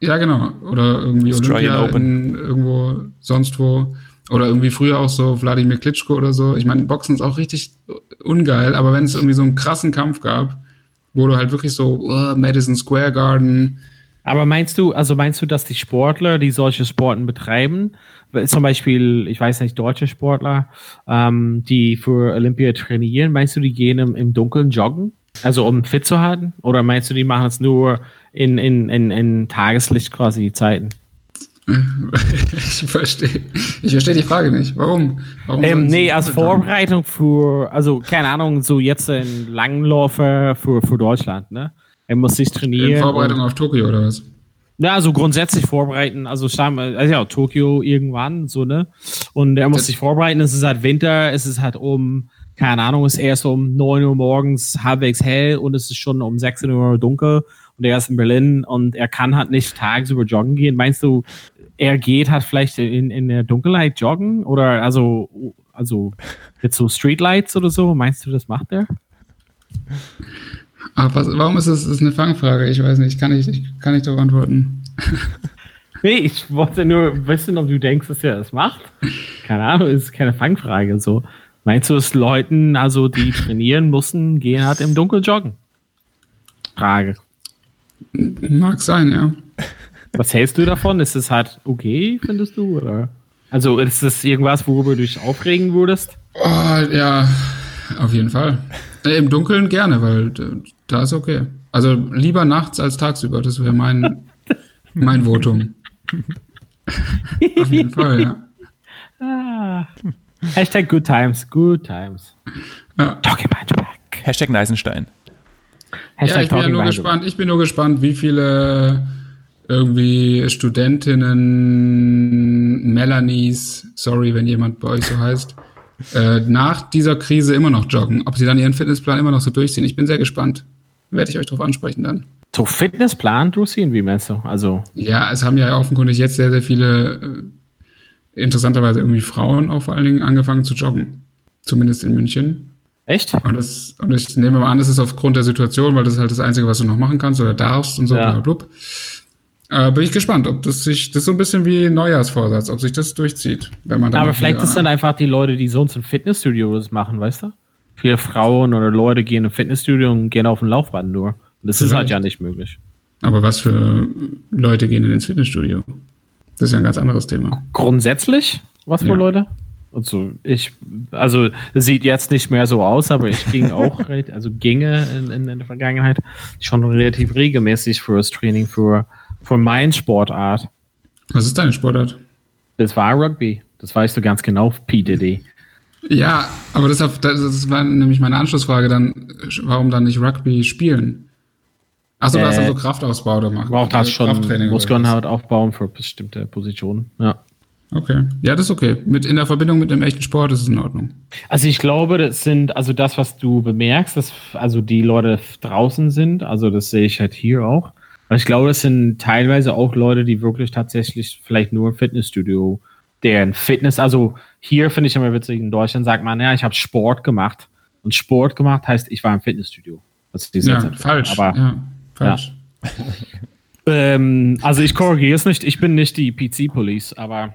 ja genau, oder irgendwie Australian Olympia Open. irgendwo sonst wo. Oder irgendwie früher auch so Wladimir Klitschko oder so. Ich meine, Boxen ist auch richtig ungeil, aber wenn es irgendwie so einen krassen Kampf gab, wo du halt wirklich so uh, Madison Square Garden, Aber meinst du, also meinst du, dass die Sportler, die solche Sporten betreiben, zum Beispiel, ich weiß nicht, deutsche Sportler, ähm, die für Olympia trainieren, meinst du, die gehen im, im Dunkeln joggen? Also um fit zu halten? Oder meinst du, die machen es nur in, in, in, in Tageslicht quasi Zeiten? ich verstehe, ich verstehe die Frage nicht. Warum? Warum Ähm, nee, als? Vorbereitung für, also keine Ahnung, so jetzt ein Langläufer für, für Deutschland, ne? Er muss sich trainieren. In Vorbereitung auf Tokio oder was? Ja, also grundsätzlich vorbereiten, also starten wir- also ja, Tokio irgendwann, so, ne? Und er muss Das- sich vorbereiten, es ist halt Winter, es ist halt um, keine Ahnung, es ist erst um 9 Uhr morgens halbwegs hell und es ist schon um 16 Uhr dunkel und er ist in Berlin und er kann halt nicht tagsüber joggen gehen. Meinst du, er geht halt vielleicht in, in der Dunkelheit joggen oder also, also mit so Streetlights oder so? Meinst du, das macht er? Ach, was, warum ist das, das ist eine Fangfrage? Ich weiß nicht, kann ich, ich kann nicht darauf antworten. Nee, ich wollte nur wissen, ob du denkst, dass er das macht. Keine Ahnung, ist keine Fangfrage. So. Meinst du, dass Leuten, also die trainieren mussten, gehen halt im Dunkeln joggen? Frage. Mag sein, ja. Was hältst du davon? Ist es halt okay, findest du? Oder? Also ist das irgendwas, worüber du dich aufregen würdest? Oh, ja, auf jeden Fall. Im Dunkeln gerne, weil äh, da ist okay. Also lieber nachts als tagsüber, das wäre mein, mein Votum. auf jeden Fall, ja. Ah. Hashtag good times, good times. ja. Talking back. Hashtag Neisenstein. Hashtag Ja, ich bin ja nur gespannt, ich bin nur gespannt, wie viele irgendwie Studentinnen, Melanies, sorry, wenn jemand bei euch so heißt, äh, nach dieser Krise immer noch joggen. Ob sie dann ihren Fitnessplan immer noch so durchziehen. Ich bin sehr gespannt. Werde ich euch darauf ansprechen dann. So Fitnessplan durchziehen, wie meinst du? Also Ja, es haben ja offenkundig jetzt sehr, sehr viele, äh, interessanterweise irgendwie Frauen auch vor allen Dingen angefangen zu joggen. Zumindest in München. echt? Und, das, und ich nehme mal an, das ist aufgrund der Situation, weil das ist halt das Einzige, was du noch machen kannst oder darfst und so. Ja. blablabla. Äh, bin ich gespannt, ob das sich, das ist so ein bisschen wie Neujahrsvorsatz, ob sich das durchzieht. Wenn man dann Aber vielleicht ist dann einfach die Leute, die sonst im Fitnessstudio das machen, weißt du? Viele Frauen oder Leute gehen im Fitnessstudio und gehen auf ein Laufband nur. Und das ist halt Vielleicht. ja nicht möglich. Aber was für Leute gehen denn ins Fitnessstudio? Das ist ja ein ganz anderes Thema. Grundsätzlich, was für Ja. Leute? Also ich, also es sieht jetzt nicht mehr so aus, aber ich ging auch, also ginge in, in, in der Vergangenheit schon relativ regelmäßig fürs Training für, für meine Sportart. Was ist deine Sportart? Das war Rugby. Das weißt du ganz genau, P. Diddy. Ja, aber das, das war nämlich meine Anschlussfrage dann, warum dann nicht Rugby spielen? Achso, du hast Äh, also Kraftausbau gemacht. Braucht das Äh, schon Muskeln halt aufbauen für bestimmte Positionen. Ja. Okay. Ja, das ist okay. Mit, in der Verbindung mit dem echten Sport ist es in Ordnung. Also ich glaube, das sind, also das, was du bemerkst, dass also die Leute draußen sind, also das sehe ich halt hier auch. Aber ich glaube, das sind teilweise auch Leute, die wirklich tatsächlich vielleicht nur im Fitnessstudio, deren Fitness, also hier finde ich immer witzig, in Deutschland sagt man, ja, ich habe Sport gemacht. Und Sport gemacht heißt, ich war im Fitnessstudio. Das ist die Ja, falsch. Aber ja, falsch. ähm, also ich korrigiere es nicht, ich bin nicht die PC-Police, aber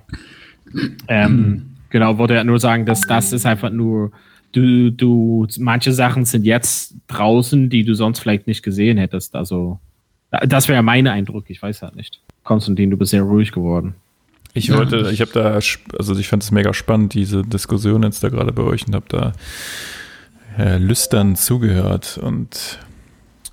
ähm, genau, wollte ja nur sagen, dass das ist einfach nur, du, du, manche Sachen sind jetzt draußen, die du sonst vielleicht nicht gesehen hättest. Also, das wäre mein Eindruck, ich weiß halt nicht. Konstantin, du bist sehr ruhig geworden. Ich Ja. wollte, ich habe da, also ich fand es mega spannend, diese Diskussion jetzt da gerade bei euch und habe da äh, lüstern zugehört und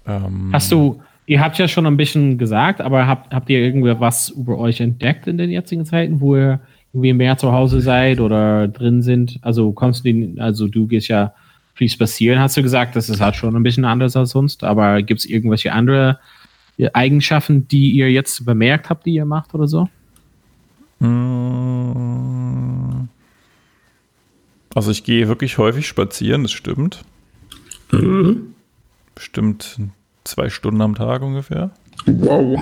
ähm, Hast du, ihr habt ja schon ein bisschen gesagt, aber habt, habt ihr irgendwie was über euch entdeckt in den jetzigen Zeiten, wo ihr irgendwie mehr zu Hause seid oder drin sind? Also Konstantin, also du gehst ja viel spazieren, hast du gesagt, das ist halt schon ein bisschen anders als sonst, aber gibt es irgendwelche andere Eigenschaften, die ihr jetzt bemerkt habt, die ihr macht oder so? Mm. Also ich gehe wirklich häufig spazieren, das stimmt. Bestimmt zwei Stunden am Tag ungefähr. Wow.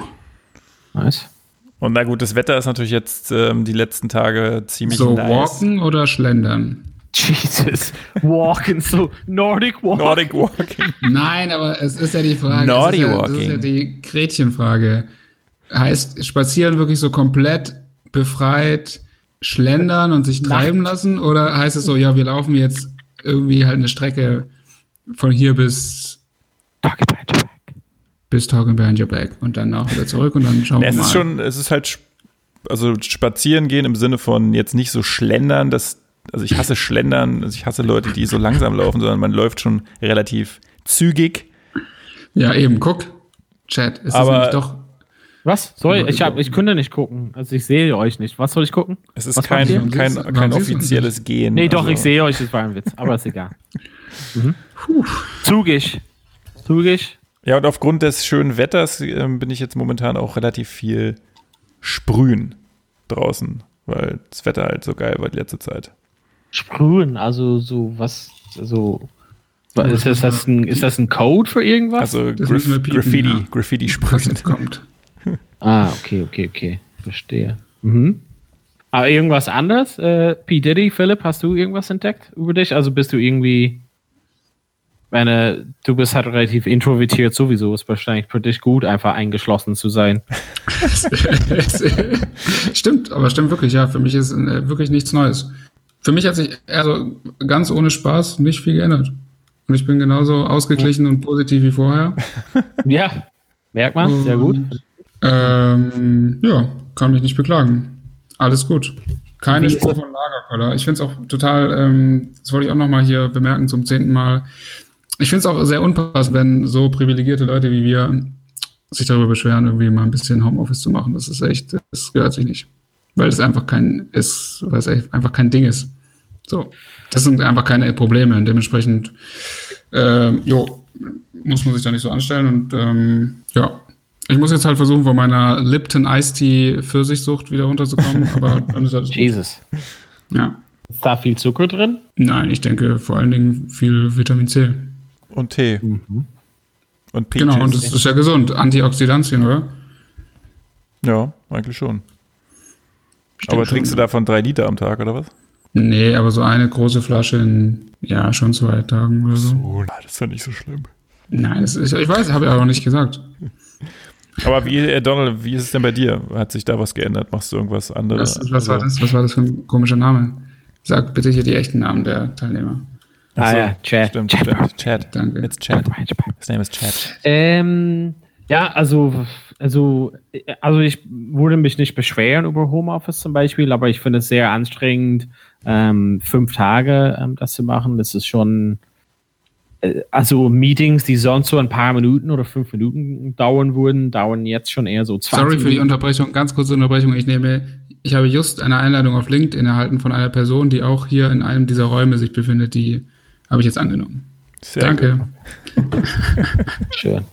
Nice. Und na gut, das Wetter ist natürlich jetzt ähm, die letzten Tage ziemlich So nice. walken oder schlendern? Jesus, walking, so Nordic walk. Nordic Walking. Nein, aber es ist ja die Frage. Ist ja, das ist walking. ja die Gretchenfrage. Heißt spazieren wirklich so komplett befreit schlendern und sich treiben lassen? Oder heißt es so, ja, wir laufen jetzt irgendwie halt eine Strecke von hier bis, Talking behind your back. bis Talking Behind Your Back und dann auch wieder zurück und dann schauen Es wir mal. ist schon, es ist halt, also spazieren gehen im Sinne von jetzt nicht so schlendern, das, also ich hasse Schlendern, also ich hasse Leute, die so langsam laufen, sondern man läuft schon relativ zügig. ja, eben, guck. Chat, ist Aber- das nämlich doch. Was? Sorry, ich, hab, ich könnte nicht gucken. Also ich sehe euch nicht. Was soll ich gucken? Es ist Was kein, kein, kein offizielles Gehen. Nee, doch, also, ich sehe euch, das war ein Witz, aber ist egal. Mhm. Zugig. Zugig. Ja, und aufgrund des schönen Wetters ähm, bin ich jetzt momentan auch relativ viel sprühen draußen, weil das Wetter halt so geil war die letzte Zeit. Sprühen, also so was, so. Ist das, das ein, ist das ein Code für irgendwas? Also Graf piepen, Graffiti, ja. Graffiti Was sprühen. jetzt kommt. ah, okay, okay, okay. Verstehe. Mhm. Aber irgendwas anderes? Äh, P. Diddy, Philipp, hast du irgendwas entdeckt über dich? Also bist du irgendwie. Meine, du bist halt relativ introvertiert sowieso. Ist wahrscheinlich für dich gut, einfach eingeschlossen zu sein. stimmt, aber stimmt wirklich, ja. Für mich ist äh, wirklich nichts Neues. Für mich hat sich also ganz ohne Spaß nicht viel geändert. Und ich bin genauso ausgeglichen und positiv wie vorher. Ja, merkt man, sehr gut. Ähm, ja, kann mich nicht beklagen. Alles gut. Keine Spur von Lagerkoller. Ich finde es auch total, ähm, das wollte ich auch nochmal hier bemerken zum zehnten Mal. Ich finde es auch sehr unpassend, wenn so privilegierte Leute wie wir sich darüber beschweren, irgendwie mal ein bisschen Homeoffice zu machen. Das ist echt, das gehört sich nicht. Weil es einfach kein, ist, weil es einfach kein Ding ist. So. Das sind einfach keine Probleme. Und dementsprechend, ähm, jo, muss man sich da nicht so anstellen. Und ähm, ja, ich muss jetzt halt versuchen, von meiner Lipton Ice Tea Pfirsichsucht wieder runterzukommen. aber dann ist alles gut. Jesus. Ja. Ist da viel Zucker drin? Nein, ich denke vor allen Dingen viel Vitamin C. Und Tee. Und Peaches. Genau, und das ist ja gesund. Antioxidantien, oder? ja, eigentlich schon. Stimmt Aber schon. trinkst du davon drei Liter am Tag oder was? Nee, aber so eine große Flasche in, ja, schon zwei Tagen oder so. Oh, das ist ja nicht so schlimm. Nein, das ist, ich weiß, habe ich aber nicht gesagt. Aber wie, äh, Donald, wie ist es denn bei dir? Hat sich da was geändert? Machst du irgendwas anderes? Was, was war das? Was war das für ein komischer Name? Sag bitte hier die echten Namen der Teilnehmer. Ah ja, Chat. Stimmt, Chat. stimmt. Chat. Danke. It's Chat. His name is Chat. Ähm, ja, also, also, also ich würde mich nicht beschweren über Homeoffice zum Beispiel, aber ich finde es sehr anstrengend, ähm, fünf Tage ähm, das zu machen. Das ist schon, äh, also Meetings, die sonst so ein paar Minuten oder fünf Minuten dauern würden, dauern jetzt schon eher so 20 Sorry für die. Unterbrechung, ganz kurze Unterbrechung. Ich nehme, ich habe just eine Einladung auf LinkedIn erhalten von einer Person, die auch hier in einem dieser Räume sich befindet. Die habe ich jetzt angenommen. Sehr Danke. Schön.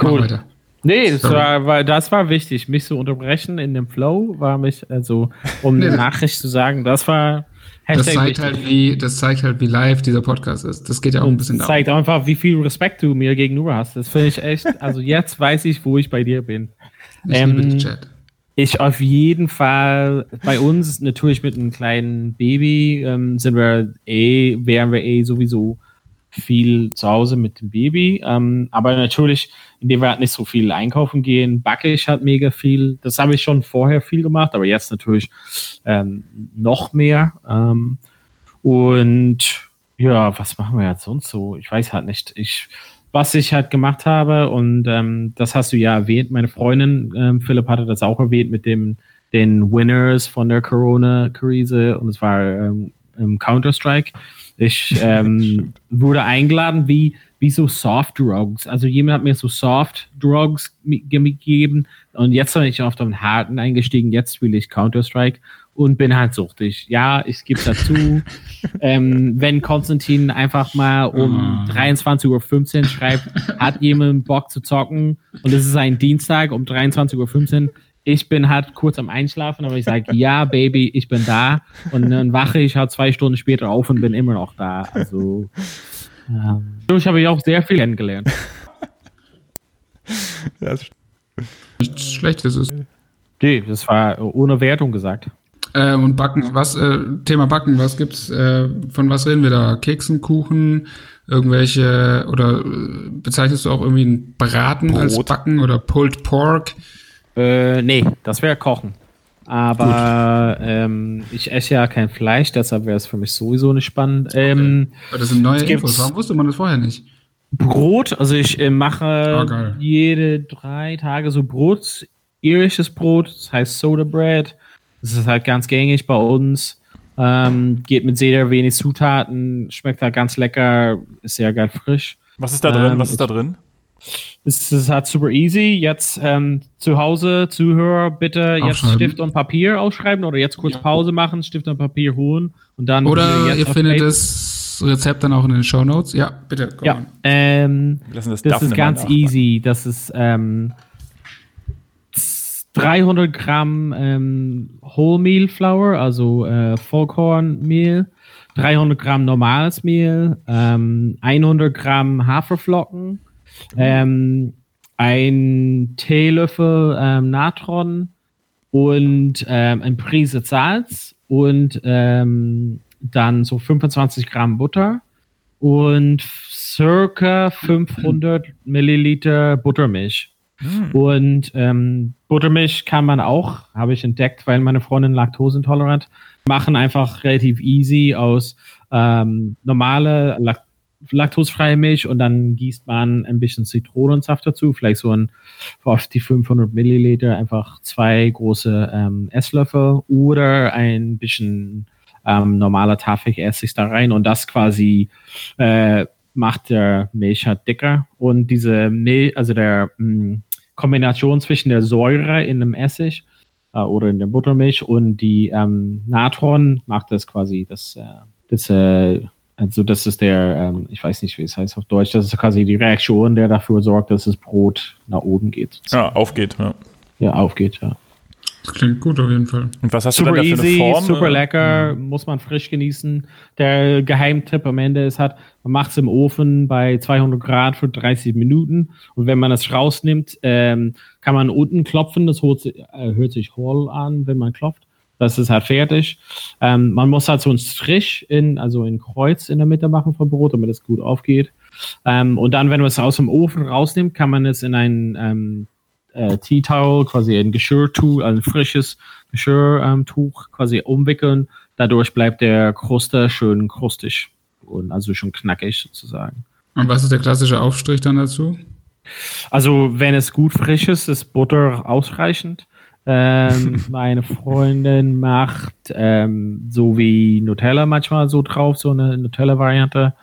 Cool. weiter. Nee, das war, war, das war wichtig. Mich zu unterbrechen in dem Flow war mich, also, um eine Nachricht zu sagen, das war. Das zeigt, halt, wie, das zeigt halt, wie live dieser Podcast ist. Das geht ja auch ein bisschen Das zeigt darum. einfach, wie viel Respekt du mir gegenüber hast. Das finde ich echt, also jetzt weiß ich, wo ich bei dir bin. Ich ähm, liebe den Chat. Ich auf jeden Fall, bei uns natürlich mit einem kleinen Baby ähm, sind wir eh, wären wir eh sowieso viel zu Hause mit dem Baby. Ähm, aber natürlich, indem wir halt nicht so viel einkaufen gehen, backe ich halt mega viel. Das habe ich schon vorher viel gemacht, aber jetzt natürlich ähm, noch mehr. Ähm, und ja, was machen wir jetzt sonst so? Ich weiß halt nicht. Ich, was ich halt gemacht habe, und ähm, das hast du ja erwähnt, meine Freundin ähm, Philipp hatte das auch erwähnt mit dem den Winners von der Corona-Krise und es war ähm, Counter-Strike. Ich ähm, wurde eingeladen wie, wie so Soft Drugs. Also jemand hat mir so Soft Drugs gegeben und jetzt bin ich auf den harten eingestiegen. Jetzt spiele ich Counter-Strike und bin halt suchtig. Ja, ich gebe dazu. ähm, wenn Konstantin einfach mal um 23.15 Uhr schreibt, hat jemand Bock zu zocken und es ist ein Dienstag um 23.15 Uhr, ich bin halt kurz am Einschlafen, aber ich sage, ja, Baby, ich bin da. Und dann wache ich halt zwei Stunden später auf und bin immer noch da. Also, ähm, dadurch habe ich auch sehr viel kennengelernt. Ja, Nichts Schlechtes ist. Nee, das war ohne Wertung gesagt. Äh, und Backen, was, äh, Thema Backen, was gibt's, äh, von was reden wir da? Keksen, Kuchen, irgendwelche, oder äh, bezeichnest du auch irgendwie ein Braten Brot. als Backen oder Pulled Pork? Äh, nee, das wäre Kochen. Aber ähm, ich esse ja kein Fleisch, deshalb wäre es für mich sowieso nicht spannend. Ähm, okay. Das sind neue Infos. Warum wusste man das vorher nicht? Brot, also ich äh, mache oh, jede drei Tage so Brot, irisches Brot, das heißt Soda Bread. Das ist halt ganz gängig bei uns. Ähm, geht mit sehr wenig Zutaten, schmeckt halt ganz lecker, ist sehr geil frisch. Was ist da drin? Ähm, Was ist da drin? Es ist halt super easy. Jetzt ähm, zu Hause, Zuhörer, bitte jetzt Stift und Papier ausschreiben oder jetzt kurz ja. Pause machen, Stift und Papier holen und dann. Oder ihr findet das Rezept dann auch in den Show Notes. Ja, bitte. Ja, ähm, das, das ist ganz easy. Das ist ähm, 300 Gramm ähm, Wholemeal Flour, also äh, Vollkornmehl, 300 Gramm normales Mehl, ähm, 100 Gramm Haferflocken ähm, ein Teelöffel ähm, Natron und ähm, ein Prise Salz und ähm, dann so 25 Gramm Butter und circa 500 Milliliter Buttermilch. Mm. Und ähm, Buttermilch kann man auch, habe ich entdeckt, weil meine Freundin laktosintolerant, machen einfach relativ easy aus ähm, normale Lak laktosefreie Milch und dann gießt man ein bisschen Zitronensaft dazu, vielleicht so ein auf die 500 Milliliter einfach zwei große ähm, Esslöffel oder ein bisschen ähm, normaler Tafelessig da rein und das quasi äh, macht der Milch halt dicker und diese Milch, also der mh, hm, Kombination zwischen der Säure in dem Essig äh, oder in der Buttermilch und die ähm, Natron macht das quasi das, äh, das äh, also das ist der, ähm, ich weiß nicht, wie es heißt auf Deutsch, das ist quasi die Reaktion, der dafür sorgt, dass das Brot nach oben geht. Ja, aufgeht, ja. Ja, aufgeht, ja. Das klingt gut auf jeden Fall. Und was hast super du da für easy, eine Form? Super lecker, mhm. muss man frisch genießen. Der Geheimtipp am Ende ist halt, man macht es im Ofen bei 200 Grad für 30 Minuten und wenn man es rausnimmt, ähm, kann man unten klopfen, das hört, äh, hört sich hohl an, wenn man klopft. Das ist halt fertig. Ähm, man muss halt so einen Strich in, also ein Kreuz in der Mitte machen vom Brot, damit es gut aufgeht. Ähm, und dann, wenn man es aus dem Ofen rausnimmt, kann man es in ein äh, Tea-Towel, quasi ein Geschirrtuch, ein frisches Geschirrtuch ähm, quasi umwickeln. Dadurch bleibt der Kruste schön krustig und also schon knackig sozusagen. Und was ist der klassische Aufstrich dann dazu? Also, wenn es gut frisch ist, ist Butter ausreichend. Ähm, meine Freundin macht ähm, so wie Nutella manchmal so drauf, so eine Nutella-Variante.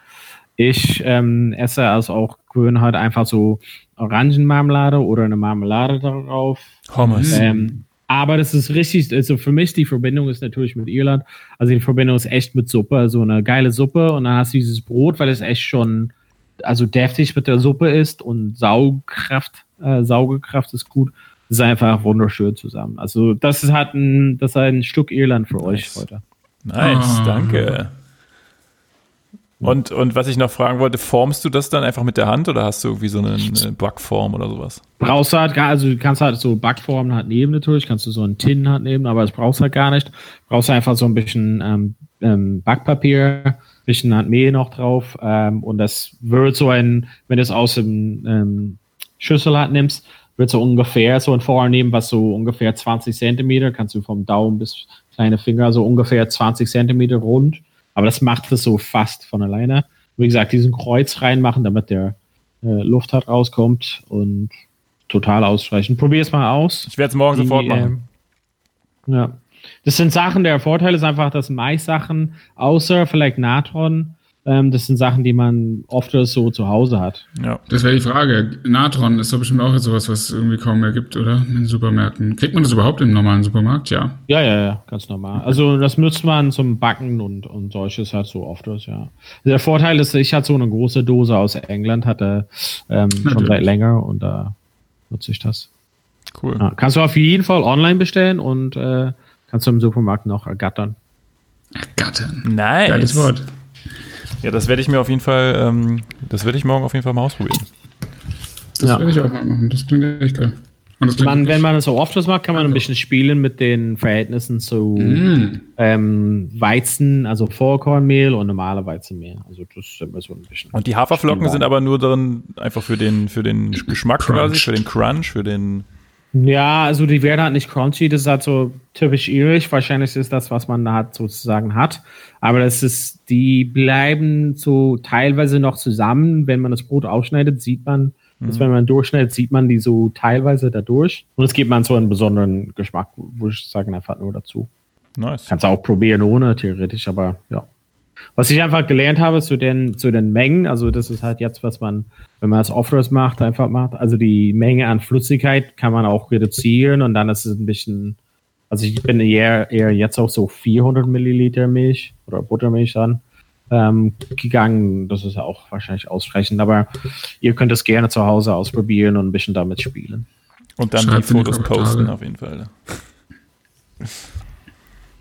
Ich ähm, esse also auch gewöhnt halt einfach so Orangenmarmelade oder eine Marmelade darauf. Hummus. Ähm, aber das ist richtig, also für mich die Verbindung ist natürlich mit Irland. Also die Verbindung ist echt mit Suppe, so eine geile Suppe und dann hast du dieses Brot, weil es echt schon, also deftig mit der Suppe ist und Saugkraft äh, Saugekraft ist gut. Das ist einfach wunderschön zusammen. Also das ist halt ein, das ist ein Stück Irland für nice. euch heute. Nice, oh. danke. Und, und was ich noch fragen wollte, formst du das dann einfach mit der Hand oder hast du irgendwie so eine, eine Backform oder sowas? Brauchst du halt gar, also du kannst halt so Backformen halt nehmen natürlich, kannst du so einen Tin halt nehmen, aber das brauchst du halt gar nicht. Brauchst du einfach so ein bisschen ähm, ähm, Backpapier, bisschen halt Mehl noch drauf ähm, und das wird so ein, wenn du es aus dem ähm, Schüssel halt nimmst, wird so ungefähr so ein Vorher nehmen, was so ungefähr 20 Zentimeter, kannst du vom Daumen bis kleine Finger, so ungefähr 20 Zentimeter rund aber das macht es so fast von alleine. Wie gesagt, diesen Kreuz reinmachen, damit der äh, Luft halt rauskommt und total ausreichend. Probier es mal aus. Ich werde es morgen Die, sofort machen. Äh, ja. Das sind Sachen, der Vorteil ist einfach, dass Mais-Sachen, außer vielleicht Natron, ähm, das sind Sachen, die man oft so zu Hause hat. Ja. Das wäre die Frage. Natron ist doch bestimmt auch sowas, was es irgendwie kaum mehr gibt, oder? In den Supermärkten. Kriegt man das überhaupt im normalen Supermarkt? Ja. Ja, ja, ja, ganz normal. Also das nutzt man zum Backen und, und solches halt so oft, ja. Der Vorteil ist, ich hatte so eine große Dose aus England, hatte ähm, schon seit länger und da nutze ich das. Cool. Ja, kannst du auf jeden Fall online bestellen und äh, kannst du im Supermarkt noch ergattern. Ergattern. Nice. Geiles Wort. Ja, das werde ich mir auf jeden Fall, ähm, das werde ich morgen auf jeden Fall mal ausprobieren. Das ja. werde ich auch mal machen. Das klingt echt geil. Man, wenn man es so oft macht, kann man ein bisschen spielen mit den Verhältnissen zu mm. ähm, Weizen, also Vollkornmehl und normale Weizenmehl. Also das ist immer so ein bisschen. Und die Haferflocken spielbar. sind aber nur drin, einfach für den, für den Geschmack Crunch. quasi, für den Crunch, für den. Ja, also die werden halt nicht crunchy, das ist halt so typisch irisch. Wahrscheinlich ist das, was man da halt sozusagen hat. Aber das ist, die bleiben so teilweise noch zusammen. Wenn man das Brot ausschneidet, sieht man, mhm. dass wenn man durchschneidet, sieht man die so teilweise dadurch. Und es gibt man so einen besonderen Geschmack, würde ich sagen, einfach nur dazu. Nice. Kannst auch probieren ohne, theoretisch, aber ja. Was ich einfach gelernt habe zu den, zu den Mengen, also das ist halt jetzt, was man, wenn man das Offroad macht, einfach macht. Also die Menge an Flüssigkeit kann man auch reduzieren und dann ist es ein bisschen, also ich bin eher, eher jetzt auch so 400 Milliliter Milch oder Buttermilch dann ähm, gegangen. Das ist auch wahrscheinlich ausreichend, aber ihr könnt es gerne zu Hause ausprobieren und ein bisschen damit spielen. Und dann Schreibt die Fotos posten auf jeden Fall.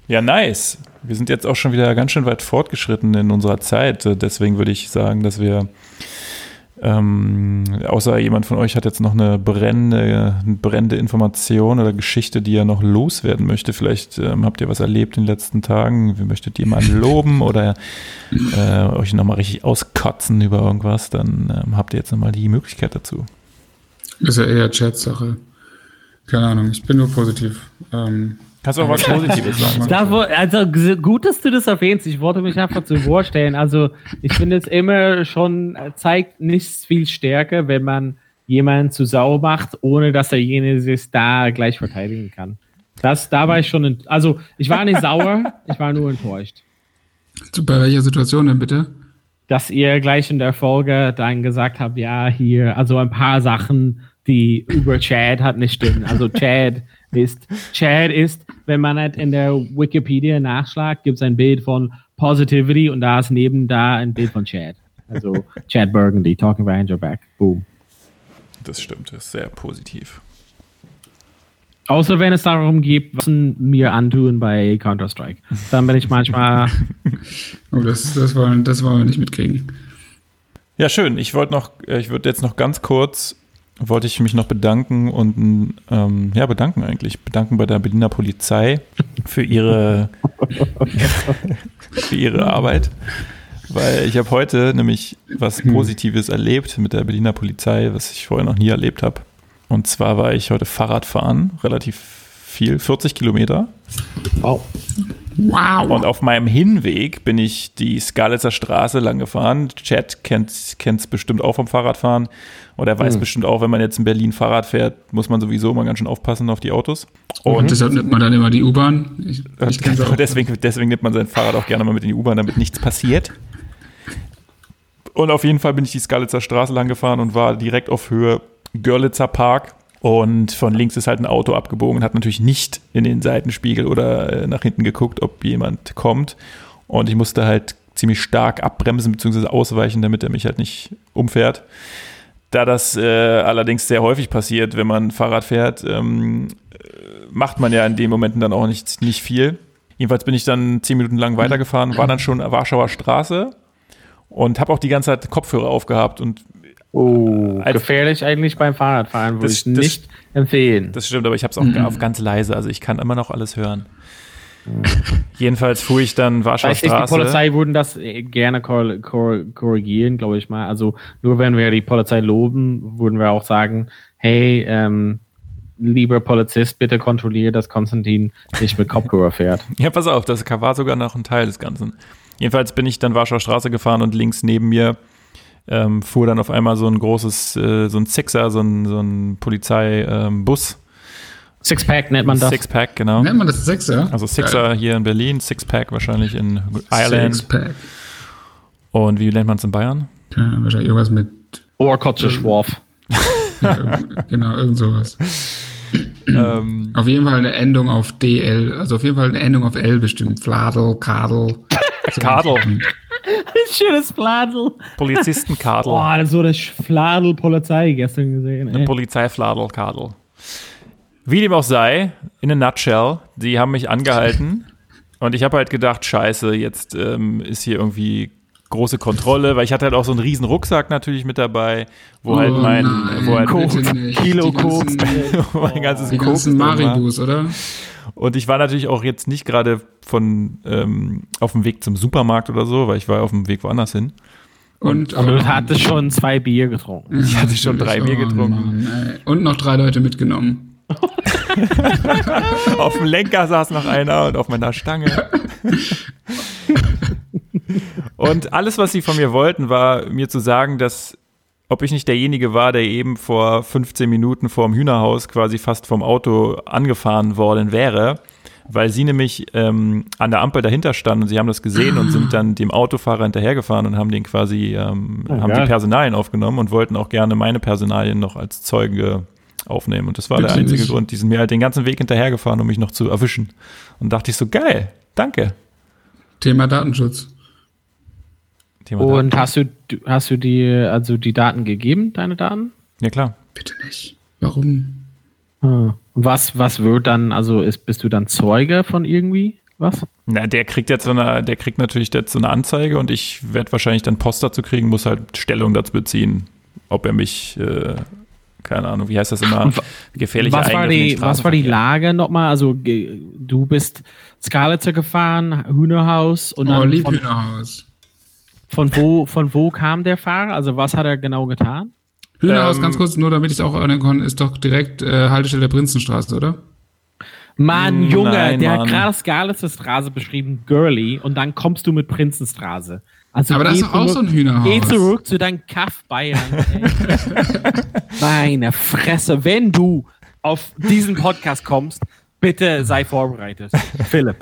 Ja, nice. Wir sind jetzt auch schon wieder ganz schön weit fortgeschritten in unserer Zeit. Deswegen würde ich sagen, dass wir, ähm, außer jemand von euch hat jetzt noch eine brennende, eine brennende Information oder Geschichte, die er noch loswerden möchte. Vielleicht ähm, habt ihr was erlebt in den letzten Tagen. Wie möchtet jemanden loben oder äh, euch nochmal richtig auskotzen über irgendwas? Dann ähm, habt ihr jetzt nochmal die Möglichkeit dazu. Ist ja eher Chat-Sache. Keine Ahnung, ich bin nur positiv. Ähm, Kannst du auch was Positives sagen? also gut, dass du das erwähnst. Ich wollte mich einfach zu Wort stellen. Also ich finde es immer schon, zeigt nicht viel Stärke, wenn man jemanden zu sau macht, ohne dass derjenige sich da gleich verteidigen kann. Das, da war ich schon, also ich war nicht sauer, ich war nur enttäuscht. Bei welcher Situation denn bitte? Dass ihr gleich in der Folge dann gesagt habt, ja, hier, also ein paar Sachen, die über Chad hat nicht stimmen. Also Chad ist, Chad ist, wenn man halt in der Wikipedia nachschlagt, gibt es ein Bild von Positivity und da ist neben da ein Bild von Chad. Also Chad Burgundy, talking behind your back. Boom. Das stimmt, das ist sehr positiv. Außer wenn es darum geht, was mir antun bei Counter-Strike. Dann bin ich manchmal. oh, das, das, wollen, das wollen wir nicht mitkriegen. Ja, schön. Ich wollte noch, äh, ich würde jetzt noch ganz kurz wollte ich mich noch bedanken und ähm, ja, bedanken eigentlich. Bedanken bei der Berliner Polizei für ihre, für ihre Arbeit. Weil ich habe heute nämlich was Positives erlebt mit der Berliner Polizei, was ich vorher noch nie erlebt habe. Und zwar war ich heute Fahrradfahren, relativ viel, 40 Kilometer. Wow. Wow. Und auf meinem Hinweg bin ich die Skalitzer Straße lang gefahren. Chad kennt es bestimmt auch vom Fahrradfahren. Und er weiß mhm. bestimmt auch, wenn man jetzt in Berlin Fahrrad fährt, muss man sowieso mal ganz schön aufpassen auf die Autos. Und mhm. deshalb nimmt man dann immer die U-Bahn. Ich, ich deswegen, deswegen nimmt man sein Fahrrad auch gerne mal mit in die U-Bahn, damit nichts passiert. Und auf jeden Fall bin ich die Skalitzer Straße lang gefahren und war direkt auf Höhe Görlitzer Park und von links ist halt ein Auto abgebogen und hat natürlich nicht in den Seitenspiegel oder äh, nach hinten geguckt, ob jemand kommt. Und ich musste halt ziemlich stark abbremsen bzw. ausweichen, damit er mich halt nicht umfährt. da das äh, allerdings sehr häufig passiert, wenn man Fahrrad fährt, ähm, macht man ja in den Momenten dann auch nicht, nicht viel. Jedenfalls bin ich dann zehn Minuten lang weitergefahren, war dann schon Warschauer Straße und habe auch die ganze Zeit Kopfhörer aufgehabt und Oh, Als- gefährlich eigentlich beim Fahrradfahren, würde Das- ich das- nicht empfehlen. Das stimmt, aber ich habe es auch auf ganz leise, also ich kann immer noch alles hören. Jedenfalls fuhr ich dann Warschauer ich, die Straße. Polizei würden das äh, gerne kor kor korrigieren, glaube ich mal. Also nur wenn wir die Polizei loben, würden wir auch sagen, hey, ähm, lieber Polizist, bitte kontrolliere, dass Konstantin nicht mit Kopfhörer fährt. Ja, pass auf, das war sogar noch ein Teil des Ganzen. Jedenfalls bin ich dann Warschauer Straße gefahren und links neben mir ähm, fuhr dann auf einmal so ein großes, äh, so ein Sixer, so ein, so ein Polizeibus. Ähm. Sixpack nennt man das. Sixpack, genau. Nennt man das Sechser? Also Sixer hier in Berlin, Sixpack wahrscheinlich in Ireland. Sixpack. Und wie nennt man es in Bayern? Ja, wahrscheinlich irgendwas mit, Ohrkotze Schworf. ja, genau, irgend sowas. ähm, Auf jeden Fall eine Endung auf DL, also auf jeden Fall eine Endung auf L bestimmt. Fladel, Kadel. Kadel. Schönes Fladel. Polizistenkadel. Boah, das ist so das Fladel Polizei gestern gesehen. Ey. Polizeifladel, Kadel. Wie dem auch sei, in a nutshell, die haben mich angehalten und ich habe halt gedacht, scheiße, jetzt ähm, ist hier irgendwie große Kontrolle, weil ich hatte halt auch so einen riesen Rucksack natürlich mit dabei, wo halt mein, wo halt. Kilo wo mein ganzes Die Koks. Maribus, oder? Und ich war natürlich auch jetzt nicht gerade von ähm, auf dem Weg zum Supermarkt oder so, weil ich war auf dem Weg woanders hin. Und, Und du hattest schon zwei Bier getrunken. Ich hatte schon drei Bier getrunken. Mann. Und noch drei Leute mitgenommen. Auf dem Lenker saß noch einer und auf meiner Stange. Und alles, was sie von mir wollten, war mir zu sagen, dass ob ich nicht derjenige war, der eben vor 15 Minuten vor dem Hühnerhaus quasi fast vom Auto angefahren worden wäre, weil sie nämlich ähm, an der Ampel dahinter standen und sie haben das gesehen und sind dann dem Autofahrer hinterhergefahren und haben den quasi, ähm, Oh, haben geil. die Personalien aufgenommen und wollten auch gerne meine Personalien noch als Zeuge aufnehmen. Und das war der Bitte einzige. Grund. Die sind mir halt den ganzen Weg hinterhergefahren, um mich noch zu erwischen. Und dachte ich so, geil, danke. Thema Datenschutz. Thema Und hast du, hast du die, also die Daten gegeben, deine Daten? Ja, klar. Bitte nicht. Warum? Hm. Was, was wird dann, also ist, bist du dann Zeuge von irgendwie? Was? Na, der kriegt jetzt so eine, der kriegt natürlich jetzt so eine Anzeige und ich werde wahrscheinlich dann Post dazu kriegen, muss halt Stellung dazu beziehen, ob er mich, äh, keine Ahnung, wie heißt das immer, gefährliche was war die, was war die. Lage nochmal? Also du bist Skalitzer gefahren, Hühnerhaus und Oh, dann von, Hühnerhaus. Von wo von wo kam der Fahrer? Also was hat er genau getan? Hühnerhaus, Ähm, ganz kurz, nur damit ich es auch erinnern kann, ist doch direkt äh, Haltestelle der Prinzenstraße, oder? Mann, Hm, Junge, nein, der Mann. hat gerade Skalitzer Straße beschrieben, girly, und dann kommst du mit Prinzenstraße. Also Aber das geh ist doch auch zurück- so ein Hühnerhaus. Geh zurück zu deinem Kaff Bayern. Meine Fresse, wenn du auf diesen Podcast kommst, bitte sei vorbereitet. Philipp,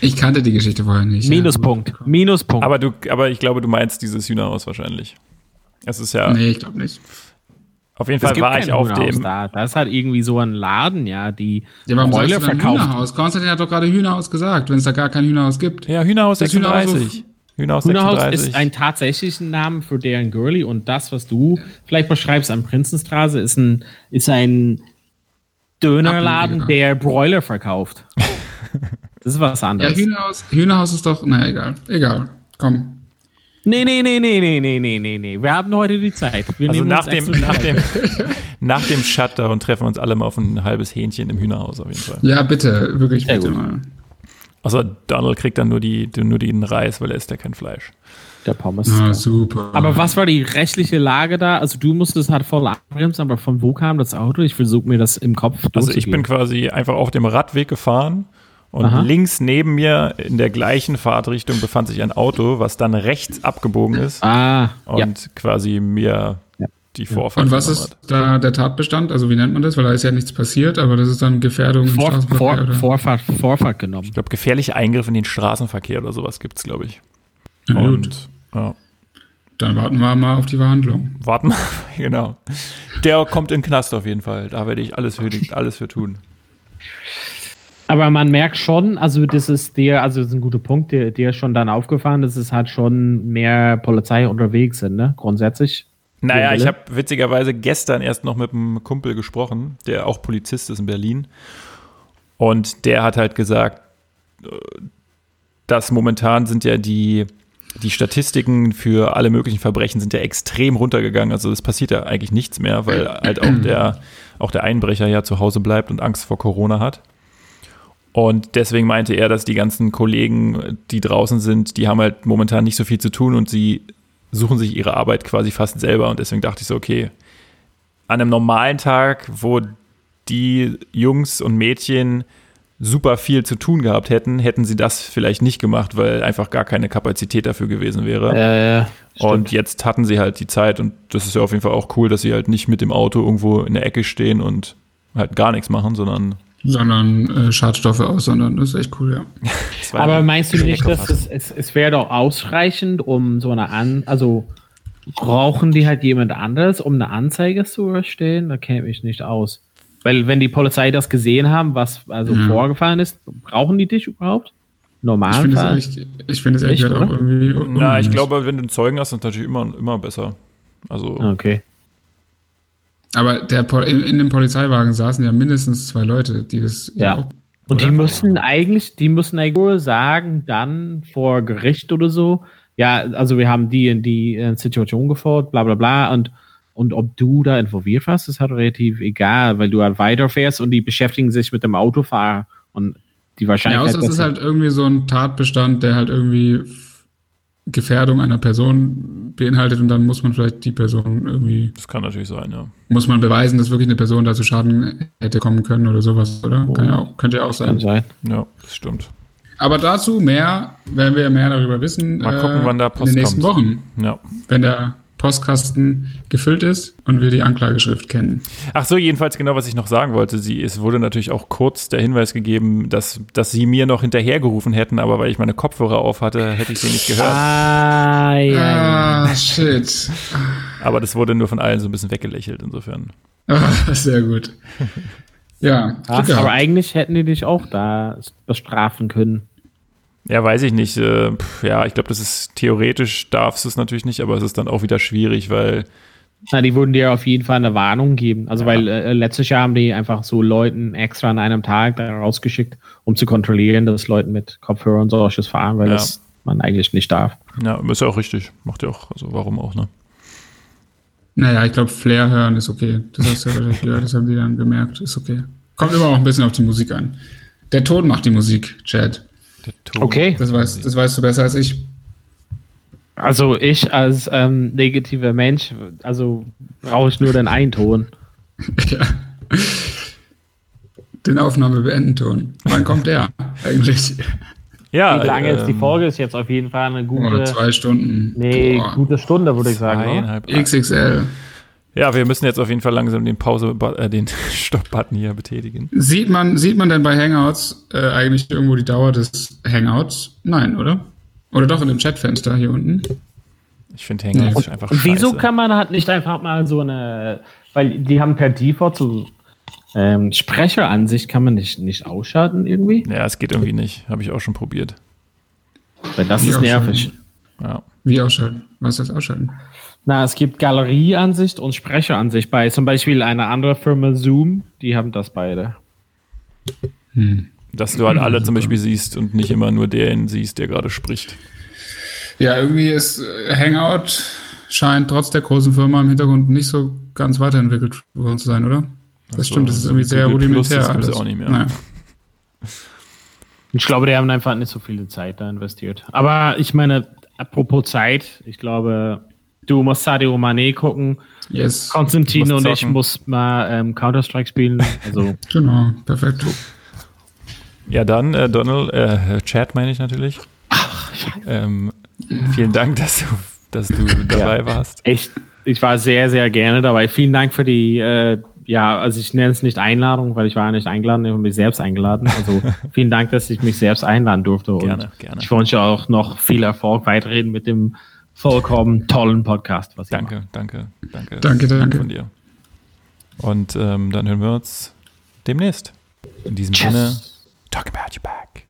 Ich kannte die Geschichte vorher nicht. Minuspunkt, Minuspunkt. Aber du, aber ich glaube, du meinst dieses Hühnerhaus wahrscheinlich. Es ist ja, Ja. Nee, ich glaube nicht. auf jeden Fall war ich auf dem, Da. Das ist halt irgendwie so ein Laden, ja, die Ja, warum dann verkauft. Hühnerhaus? Konstantin hat doch gerade Hühnerhaus gesagt, wenn es da gar kein Hühnerhaus gibt. ja, Hühnerhaus Das Hühnerhaus 36. Hühnerhaus Hühnerhaus 36. ist ein tatsächlichen Name für deren Girlie und das, was du vielleicht beschreibst am Prinzenstraße, ist ein, ist ein Dönerladen, Ableger. der Broiler verkauft. Das ist was Ja, anderes. Hühnerhaus, Hühnerhaus ist doch, na egal. Egal. Komm. Nee, nee, nee, nee, nee, nee, nee, nee, nee. Wir haben heute die Zeit. Wir also nach dem, nach Zeit. dem, nach dem Shutdown treffen wir uns alle mal auf ein halbes Hähnchen im Hühnerhaus auf jeden Fall. Ja, bitte, wirklich bitte mal. Außer Donald kriegt dann nur, die, nur den Reis, weil er isst ja kein Fleisch. Der Pommes. Ah, super. Aber was war die rechtliche Lage da? Also du musstest halt voll abbremsen, aber von wo kam das Auto? Ich versuche mir das im Kopf Also ich bin quasi einfach auf dem Radweg gefahren und Aha. links neben mir in der gleichen Fahrtrichtung befand sich ein Auto, was dann rechts abgebogen ist Ah, und ja. quasi mir Ja. die Vorfahrt Und was ist da der Tatbestand? Also wie nennt man das? Weil da ist ja nichts passiert, aber das ist dann Gefährdung im Vor, Straßenverkehr, vor, oder? Vorfahrt, Vorfahrt genommen. Ich glaube, gefährliche Eingriffe in den Straßenverkehr oder sowas gibt es, glaube ich. Gut, Und ja, dann warten wir mal auf die Verhandlung. warten wir, genau. Der kommt in den Knast auf jeden Fall. Da werde ich alles für, alles für tun. Aber man merkt schon, also das ist der, also das ist ein guter Punkt, der, der ist schon dann aufgefahren, dass es halt schon mehr Polizei unterwegs sind, ne? Grundsätzlich. Naja, ich habe witzigerweise gestern erst noch mit einem Kumpel gesprochen, der auch Polizist ist in Berlin. Und der hat halt gesagt, äh, dass momentan sind ja die, die Statistiken für alle möglichen Verbrechen sind ja extrem runtergegangen. Also es passiert ja eigentlich nichts mehr, weil halt auch der, auch der Einbrecher ja zu Hause bleibt und Angst vor Corona hat. Und deswegen meinte er, dass die ganzen Kollegen, die draußen sind, die haben halt momentan nicht so viel zu tun und sie suchen sich ihre Arbeit quasi fast selber. Und deswegen dachte ich so, okay, an einem normalen Tag, wo die Jungs und Mädchen super viel zu tun gehabt hätten, hätten sie das vielleicht nicht gemacht, weil einfach gar keine Kapazität dafür gewesen wäre. Äh, Und jetzt hatten sie halt die Zeit und das ist ja auf jeden Fall auch cool, dass sie halt nicht mit dem Auto irgendwo in der Ecke stehen und halt gar nichts machen, sondern Sondern äh, Schadstoffe aussondern. Das ist echt cool, ja. Aber ein meinst du nicht, dass es, es, es wäre doch ausreichend, um so eine An, also brauchen die halt jemand anderes, um eine Anzeige zu erstellen? Da käme ich nicht aus. Weil wenn die Polizei das gesehen haben, was also Ja. vorgefallen ist, brauchen die dich überhaupt? Ich finde Normalfall? es echt, ich finde es ehrlich Echt, gesagt auch irgendwie. Na, ich glaube, wenn du einen Zeugen hast, ist natürlich immer, immer besser. Also, Okay. Aber der, in, in dem Polizeiwagen saßen ja mindestens zwei Leute, die das Ja. auch- Und die müssen eigentlich, die müssen eigentlich sagen, dann vor Gericht oder so, ja, also wir haben die in die äh, Situation gefordert, bla bla bla, und, und ob du da involviert warst, ist halt relativ egal, weil du halt weiterfährst und die beschäftigen sich mit dem Autofahrer und die Ja, Wahrscheinlichkeit. außer es ist halt irgendwie so ein Tatbestand, der halt irgendwie Gefährdung einer Person beinhaltet und dann muss man vielleicht die Person irgendwie, das kann natürlich sein, ja. muss man beweisen, dass wirklich eine Person da zu Schaden hätte kommen können oder sowas, oder? Kann ja auch, könnte ja auch kann sein. sein. Ja, das stimmt. Aber dazu mehr, werden wir mehr darüber wissen. Mal gucken, wann da in Post den nächsten kommt. Wochen, Ja. wenn der Postkasten gefüllt ist und wir die Anklageschrift kennen. Ach so, jedenfalls genau, was ich noch sagen wollte. Sie, es wurde natürlich auch kurz der Hinweis gegeben, dass, dass sie mir noch hinterhergerufen hätten, aber weil ich meine Kopfhörer auf hatte, hätte ich sie nicht gehört. Ah, ja. Ah, shit. Aber das wurde nur von allen so ein bisschen weggelächelt, insofern. Ah, sehr gut. Ja, Ach, aber eigentlich hätten die dich auch da bestrafen können. Ja, weiß ich nicht. Äh, ja, ich glaube, das ist theoretisch darfst du es natürlich nicht, aber es ist dann auch wieder schwierig, weil Na, die würden dir auf jeden Fall eine Warnung geben. Also, Ja. weil äh, letztes Jahr haben die einfach so Leuten extra an einem Tag da rausgeschickt, um zu kontrollieren, dass Leute mit Kopfhörern solches fahren, weil Ja. das man eigentlich nicht darf. ja, ist ja auch richtig. Macht ja auch, also warum auch, ne? Naja, ich glaube, Flair hören ist okay. Das hast du ja wahrscheinlich gehört, das haben die dann gemerkt. Ist okay. Kommt immer auch ein bisschen auf die Musik an. Der Ton macht die Musik, Chad. Okay. Das weißt, das weißt du besser als ich. Also ich als ähm, negativer Mensch, also brauche ich nur den einen Ton. ja. Den Aufnahme beenden Ton. Wann kommt der eigentlich? Ja, Wie lange ist die ähm, Folge? Ist jetzt auf jeden Fall eine Oh, gute, zwei Stunden. nee, Boah. gute Stunde, würde ich sagen. Oder? Zweieinhalb. XXL. Ja, wir müssen jetzt auf jeden Fall langsam den Pause, äh, den Stopp-Button hier betätigen. Sieht man, sieht man denn bei Hangouts äh, eigentlich irgendwo die Dauer des Hangouts? Nein, oder? Oder doch in dem Chatfenster hier unten? Ich finde Hangouts ist einfach Und wieso scheiße. kann man halt nicht einfach mal so eine, weil die haben per Default so ähm, Sprecheransicht, kann man nicht, nicht ausschalten irgendwie? Ja, es geht irgendwie nicht. Habe ich auch schon probiert. Weil das Wie ist nervig. Ja. Wie ausschalten? Was ist das Ausschalten? Na, es gibt Galerieansicht und Sprecheransicht bei zum Beispiel einer anderen Firma Zoom, die haben das beide. Hm. Dass du halt alle zum Beispiel siehst und nicht immer nur den siehst, der gerade spricht. Ja, irgendwie ist äh, Hangout scheint trotz der großen Firma im Hintergrund nicht so ganz weiterentwickelt worden zu sein, oder? Das Ach so, stimmt, das ist irgendwie sehr Google Plus, rudimentär. das gibt's alles. auch nicht mehr. Naja. Ich glaube, die haben einfach nicht so viel Zeit da investiert. Aber ich meine, apropos Zeit, ich glaube, du musst Sadio Mané gucken. Yes, Konstantin und ich muss mal ähm, Counter-Strike spielen. Also, genau, perfekt. Ja, dann, äh, Donald, äh, Chat meine ich natürlich. Ähm, vielen Dank, dass du, dass du dabei warst. echt, ich war sehr, sehr gerne dabei. Vielen Dank für die, äh, ja, also ich nenne es nicht Einladung, weil ich war ja nicht eingeladen, ich habe mich selbst eingeladen. Also vielen Dank, dass ich mich selbst einladen durfte. Und Gerne, gerne. Ich wünsche auch noch viel Erfolg weiterhin mit dem vollkommen tollen Podcast. Was ihr macht. Danke, danke, danke. Danke, danke. Von dir. Und ähm, dann hören wir uns demnächst. In diesem Tschüss. Sinne, talk about your back.